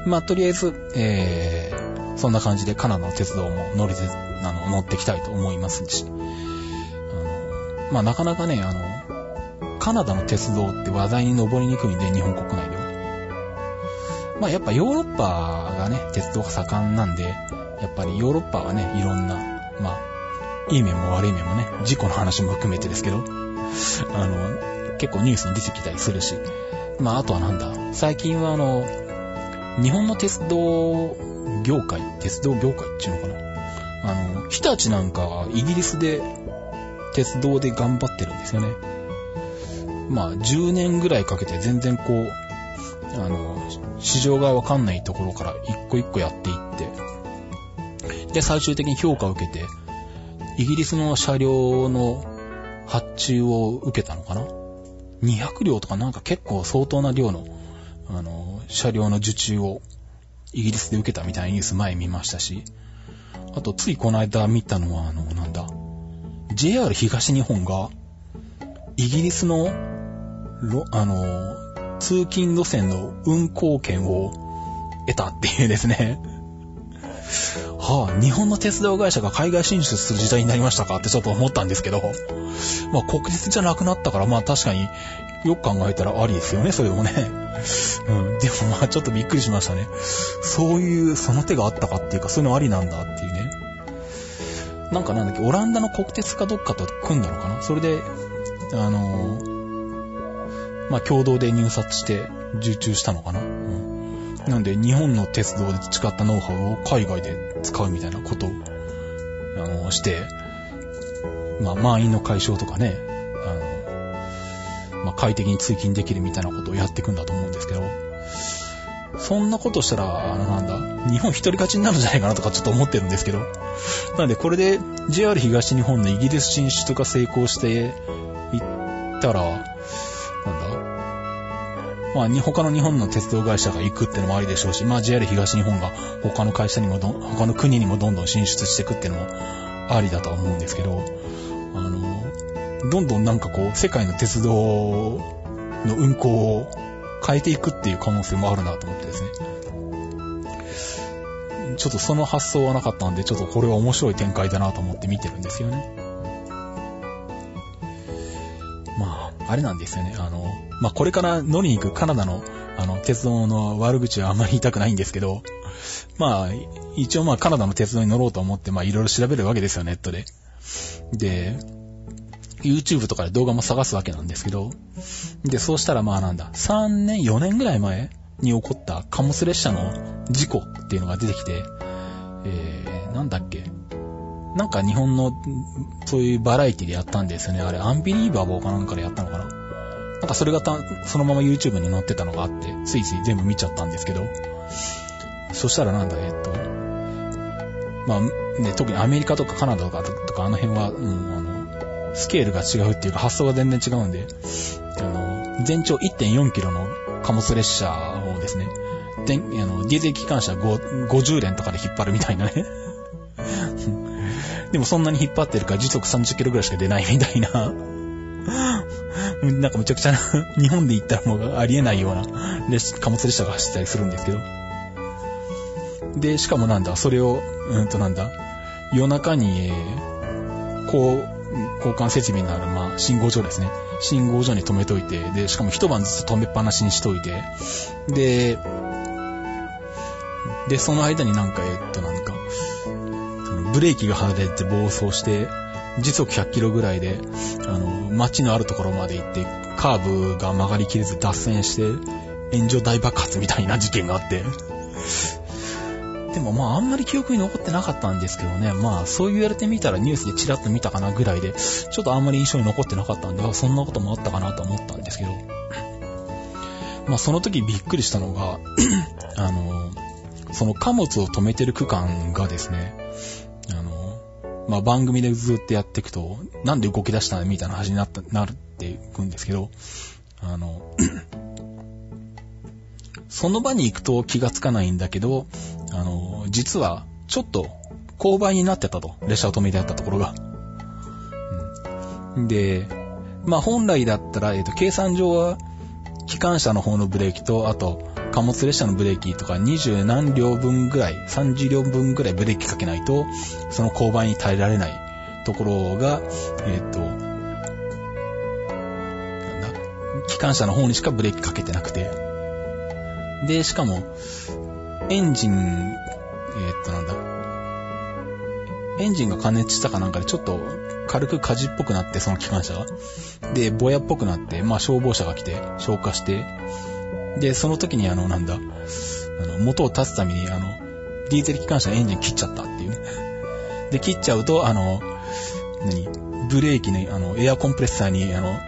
まあとりあえず、えー、そんな感じでカナダの鉄道も乗りて、あの、乗っていきたいと思いますし、あの、まあなかなかね、あの、カナダの鉄道って話題に上りにくいんで、日本国内では。まあやっぱヨーロッパがね、鉄道が盛んなんで、やっぱりヨーロッパはね、いろんな、まあ、いい面も悪い面もね、事故の話も含めてですけど、あの、結構ニュースに出てきたりするし、まあ、あとはなんだ、最近はあの、日本の鉄道業界、鉄道業界っていうのかな？あの、日立なんかはイギリスで鉄道で頑張ってるんですよね。まあ、10年ぐらいかけて全然こう、あの、市場がわかんないところから一個一個やっていって、で、最終的に評価を受けて、イギリスの車両の発注を受けたのかな ?200 両とかなんか結構相当な量の、あの、車両の受注をイギリスで受けたみたいなニュース前見ましたし、あとついこの間見たのは、あの、なんだ、JR 東日本が、イギリスの、あの、通勤路線の運行権を得たっていうですね。はあ、日本の鉄道会社が海外進出する時代になりましたかってちょっと思ったんですけど、まあ国立じゃなくなったから、まあ確かによく考えたらありですよね、それもね。うん。でもまあちょっとびっくりしましたね。そういう、その手があったかっていうか、そういうのありなんだっていうね。なんかなんだっけ、オランダの国鉄かどっかと組んだのかな？それで、あのー、まあ共同で入札して受注したのかな、うんなんで、日本の鉄道で培ったノウハウを海外で使うみたいなことを、あの、して、まあ、満員の解消とかね、まあ、快適に通勤できるみたいなことをやっていくんだと思うんですけど、そんなことしたら、あのなんだ、日本一人勝ちになるんじゃないかなとかちょっと思ってるんですけど。なのでこれで JR 東日本のイギリス進出が成功していったら、なんだ、まあ、他の日本の鉄道会社が行くってのもありでしょうし、まあ JR 東日本が他の会社にもど、他の国にもどんどん進出していくってのもありだとは思うんですけど、あの、どんどんなんかこう、世界の鉄道の運行を変えていくっていう可能性もあるなと思ってですね。ちょっとその発想はなかったんで、ちょっとこれは面白い展開だなと思って見てるんですよね。まあ、あれなんですよね。あの、まあこれから乗りに行くカナダの、あの、鉄道の悪口はあんまり言いたくないんですけど、まあ、一応まあカナダの鉄道に乗ろうと思って、まあいろいろ調べるわけですよ、ネットで。で、YouTube とかで動画も探すわけなんですけど、で、そうしたらまあなんだ、3年、4年ぐらい前に起こった貨物列車の事故っていうのが出てきて、えー、なんだっけ。なんか日本の、そういうバラエティでやったんですよね。あれ、アンビリーバボーかなんかでやったのかな。なんかそれがた、そのまま YouTube に載ってたのがあって、ついつい全部見ちゃったんですけど、そしたらなんだ、えっと、まあ、ね、特にアメリカとかカナダとかとかあの辺は、うん、あの、スケールが違うっていうか発想が全然違うんで、あの、全長1.4キロの貨物列車をですね、であのディーゼル機関車50連とかで引っ張るみたいなね でもそんなに引っ張ってるから時速30キロぐらいしか出ないみたいな なんかむちゃくちゃな日本で行ったらもうありえないような貨物列車が走ったりするんですけど。で、しかもなんだ、それを、うんとなんだ、夜中に、こう、交換設備のある、まあ、信号所ですね。信号所に止めといて、で、しかも一晩ずつ止めっぱなしにしといて、で、で、その間になんか、えっと、なんか、ブレーキが外れて暴走して、時速100キロぐらいで、あの、街のあるところまで行って、カーブが曲がりきれず脱線して、炎上大爆発みたいな事件があって。でもまああんまり記憶に残ってなかったんですけどね、まあそう言われてみたらニュースでチラッと見たかなぐらいで、ちょっとあんまり印象に残ってなかったんで、そんなこともあったかなと思ったんですけど。まあその時びっくりしたのが あの、その貨物を止めてる区間がですね、あの、まあ、番組でずっとやっていくと、なんで動き出したのみたいな話になった、なるっていくんですけど、あの、その場に行くと気がつかないんだけど、あの、実は、ちょっと、勾配になってたと。列車を止めてあったところが。で、まあ本来だったら、えっ、ー、と、計算上は、機関車の方のブレーキと、あと、貨物列車のブレーキとか20何両分ぐらい、30両分ぐらいブレーキかけないと、その勾配に耐えられないところが、えっ、ー、と、なんだ、機関車の方にしかブレーキかけてなくて、で、しかも、エンジン、えー、っとなんだ、エンジンが加熱したかなんかでちょっと軽く火事っぽくなって、その機関車が。で、ぼやっぽくなって、まあ消防車が来て消火して、で、その時にあの、なんだ、あの、元を立つために、あの、ディーゼル機関車のエンジン切っちゃったっていう。で、切っちゃうと、あの、何？ブレーキに、あの、エアコンプレッサーに、あの、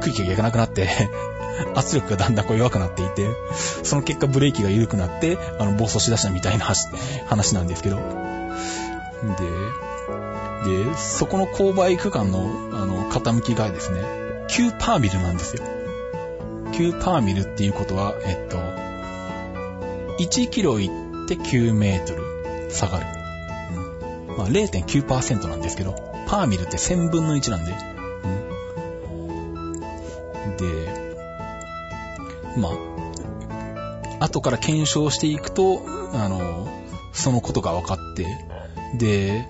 空気がいかなくなって 圧力がだんだんこう弱くなっていて、その結果ブレーキが緩くなって、あの、暴走しだしたみたいな話なんですけど。で、で、そこの勾配区間の、あの、傾きがですね、9パーミルなんですよ。9パーミルっていうことは、えっと、1キロ行って9メートル下がる。うん、まあ0.9%なんですけど、パーミルって1000分の1なんで、まあ、後から検証していくと、あの、そのことが分かって、で、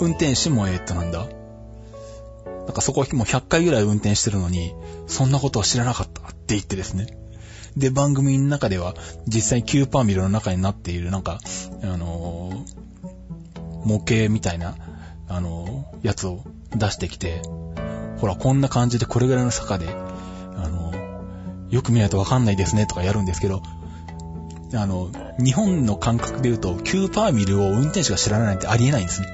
運転手もえー、っとなんだ、なんかそこはもう100回ぐらい運転してるのに、そんなことは知らなかったって言ってですね。で、番組の中では、実際9パーミルの中になっている、なんか、あのー、模型みたいな、あのー、やつを出してきて、ほら、こんな感じでこれぐらいの坂で、よく見ないとわかんないですねとかやるんですけど、あの、日本の感覚で言うと、9パーミルを運転手が知らないなんてありえないんですね。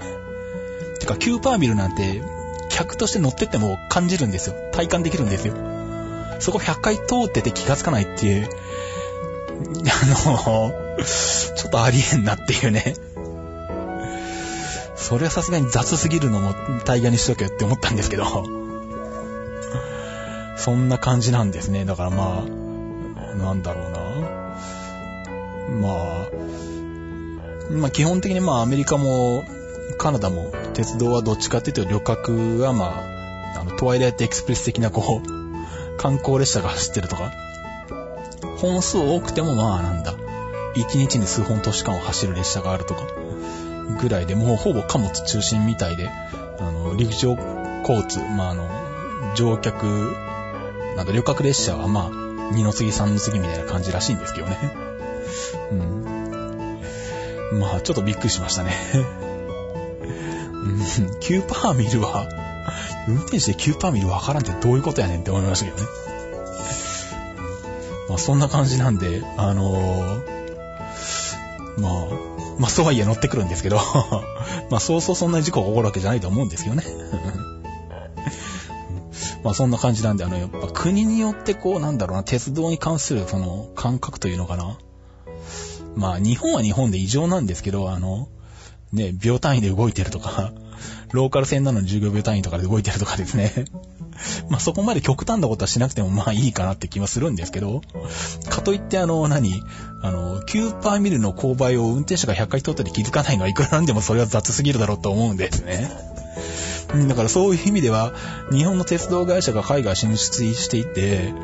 てか、9パーミルなんて、客として乗ってっても感じるんですよ。体感できるんですよ。そこ100回通ってて気がつかないっていう、あの、ちょっとありえんなっていうね。それはさすがに雑すぎるのもタイヤにしとけよって思ったんですけど。そんな感じなんですね。だからまあ、なんだろうな。まあ、まあ基本的にまあアメリカもカナダも鉄道はどっちかっていうと旅客はまあ、あの、トワイライトエクスプレス的なこう、観光列車が走ってるとか、本数多くてもまあなんだ、1日に数本都市間を走る列車があるとか、ぐらいでもうほぼ貨物中心みたいで、あの、陸上交通、まああの、乗客、なんだ、旅客列車はまあ、二の次三の次みたいな感じらしいんですけどね。うん。まあ、ちょっとびっくりしましたね。うん、9パーミルは、運転手で9パーミルわからんってどういうことやねんって思いましたけどね。まあ、そんな感じなんで、あのー、まあ、まあ、そうはいえ乗ってくるんですけど まあ、そうそうそんな事故が起こるわけじゃないと思うんですけどねまあ、そんな感じなんで、あの、やっぱ国によってこう、なんだろうな、鉄道に関するその感覚というのかな。まあ、日本は日本で異常なんですけど、あの、ね、秒単位で動いてるとか、ローカル線なのに15秒単位とかで動いてるとかですね。まあそこまで極端なことはしなくてもまあいいかなって気はするんですけど、かといってあの、何？あの、9パーミルの勾配を運転手が100回通ったり気づかないのはいくらなんでもそれは雑すぎるだろうと思うんですね。だからそういう意味では、日本の鉄道会社が海外進出していて、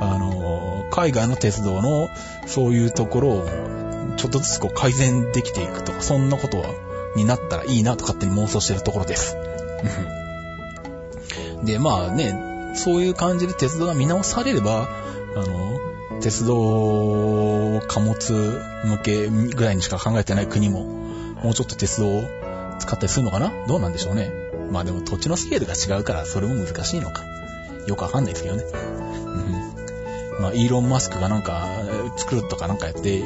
あの、海外の鉄道のそういうところをちょっとずつこう改善できていくとか、そんなことは、になったらいいなと勝手に妄想してるところです。で、まあね、そういう感じで鉄道が見直されれば、あの、鉄道貨物向けぐらいにしか考えてない国も、もうちょっと鉄道を使ったりするのかな？どうなんでしょうね。まあでも土地のスケールが違うからそれも難しいのか。よくわかんないですけどね。うん。まあ、イーロン・マスクがなんか作るとかなんかやって、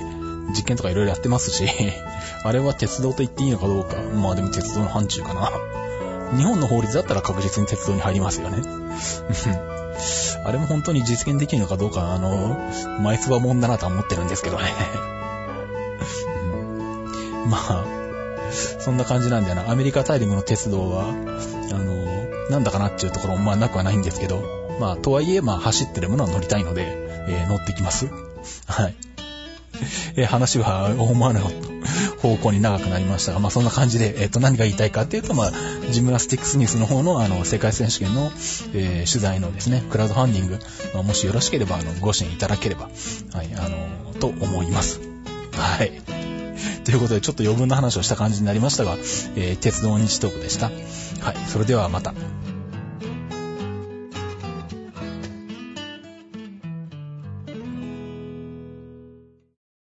実験とかいろいろやってますし、あれは鉄道と言っていいのかどうか。まあでも鉄道の範疇かな。日本の法律だったら確実に鉄道に入りますよね。あれも本当に実現できるのかどうか、あの、前つばもんだなとは思ってるんですけどね。まあ、そんな感じなんだよな。アメリカ大陸の鉄道は、あの、なんだかなっていうところもまあなくはないんですけど、まあ、とはいえ、まあ走ってるものは乗りたいので、えー、乗ってきます。はい。えー、話は思わぬ方向に長くなりましたが、まあそんな感じで、えっ、ー、と、何が言いたいかっていうと、まあ、ジムナスティックスニュースの方の、あの、世界選手権の、えー、取材のですね、クラウドファンディング、まあ、もしよろしければ、あの、ご支援いただければ、はい、あの、と思います。はい。ということで、ちょっと余分な話をした感じになりましたが、えー、鉄道日トークでした。はい、それではまた。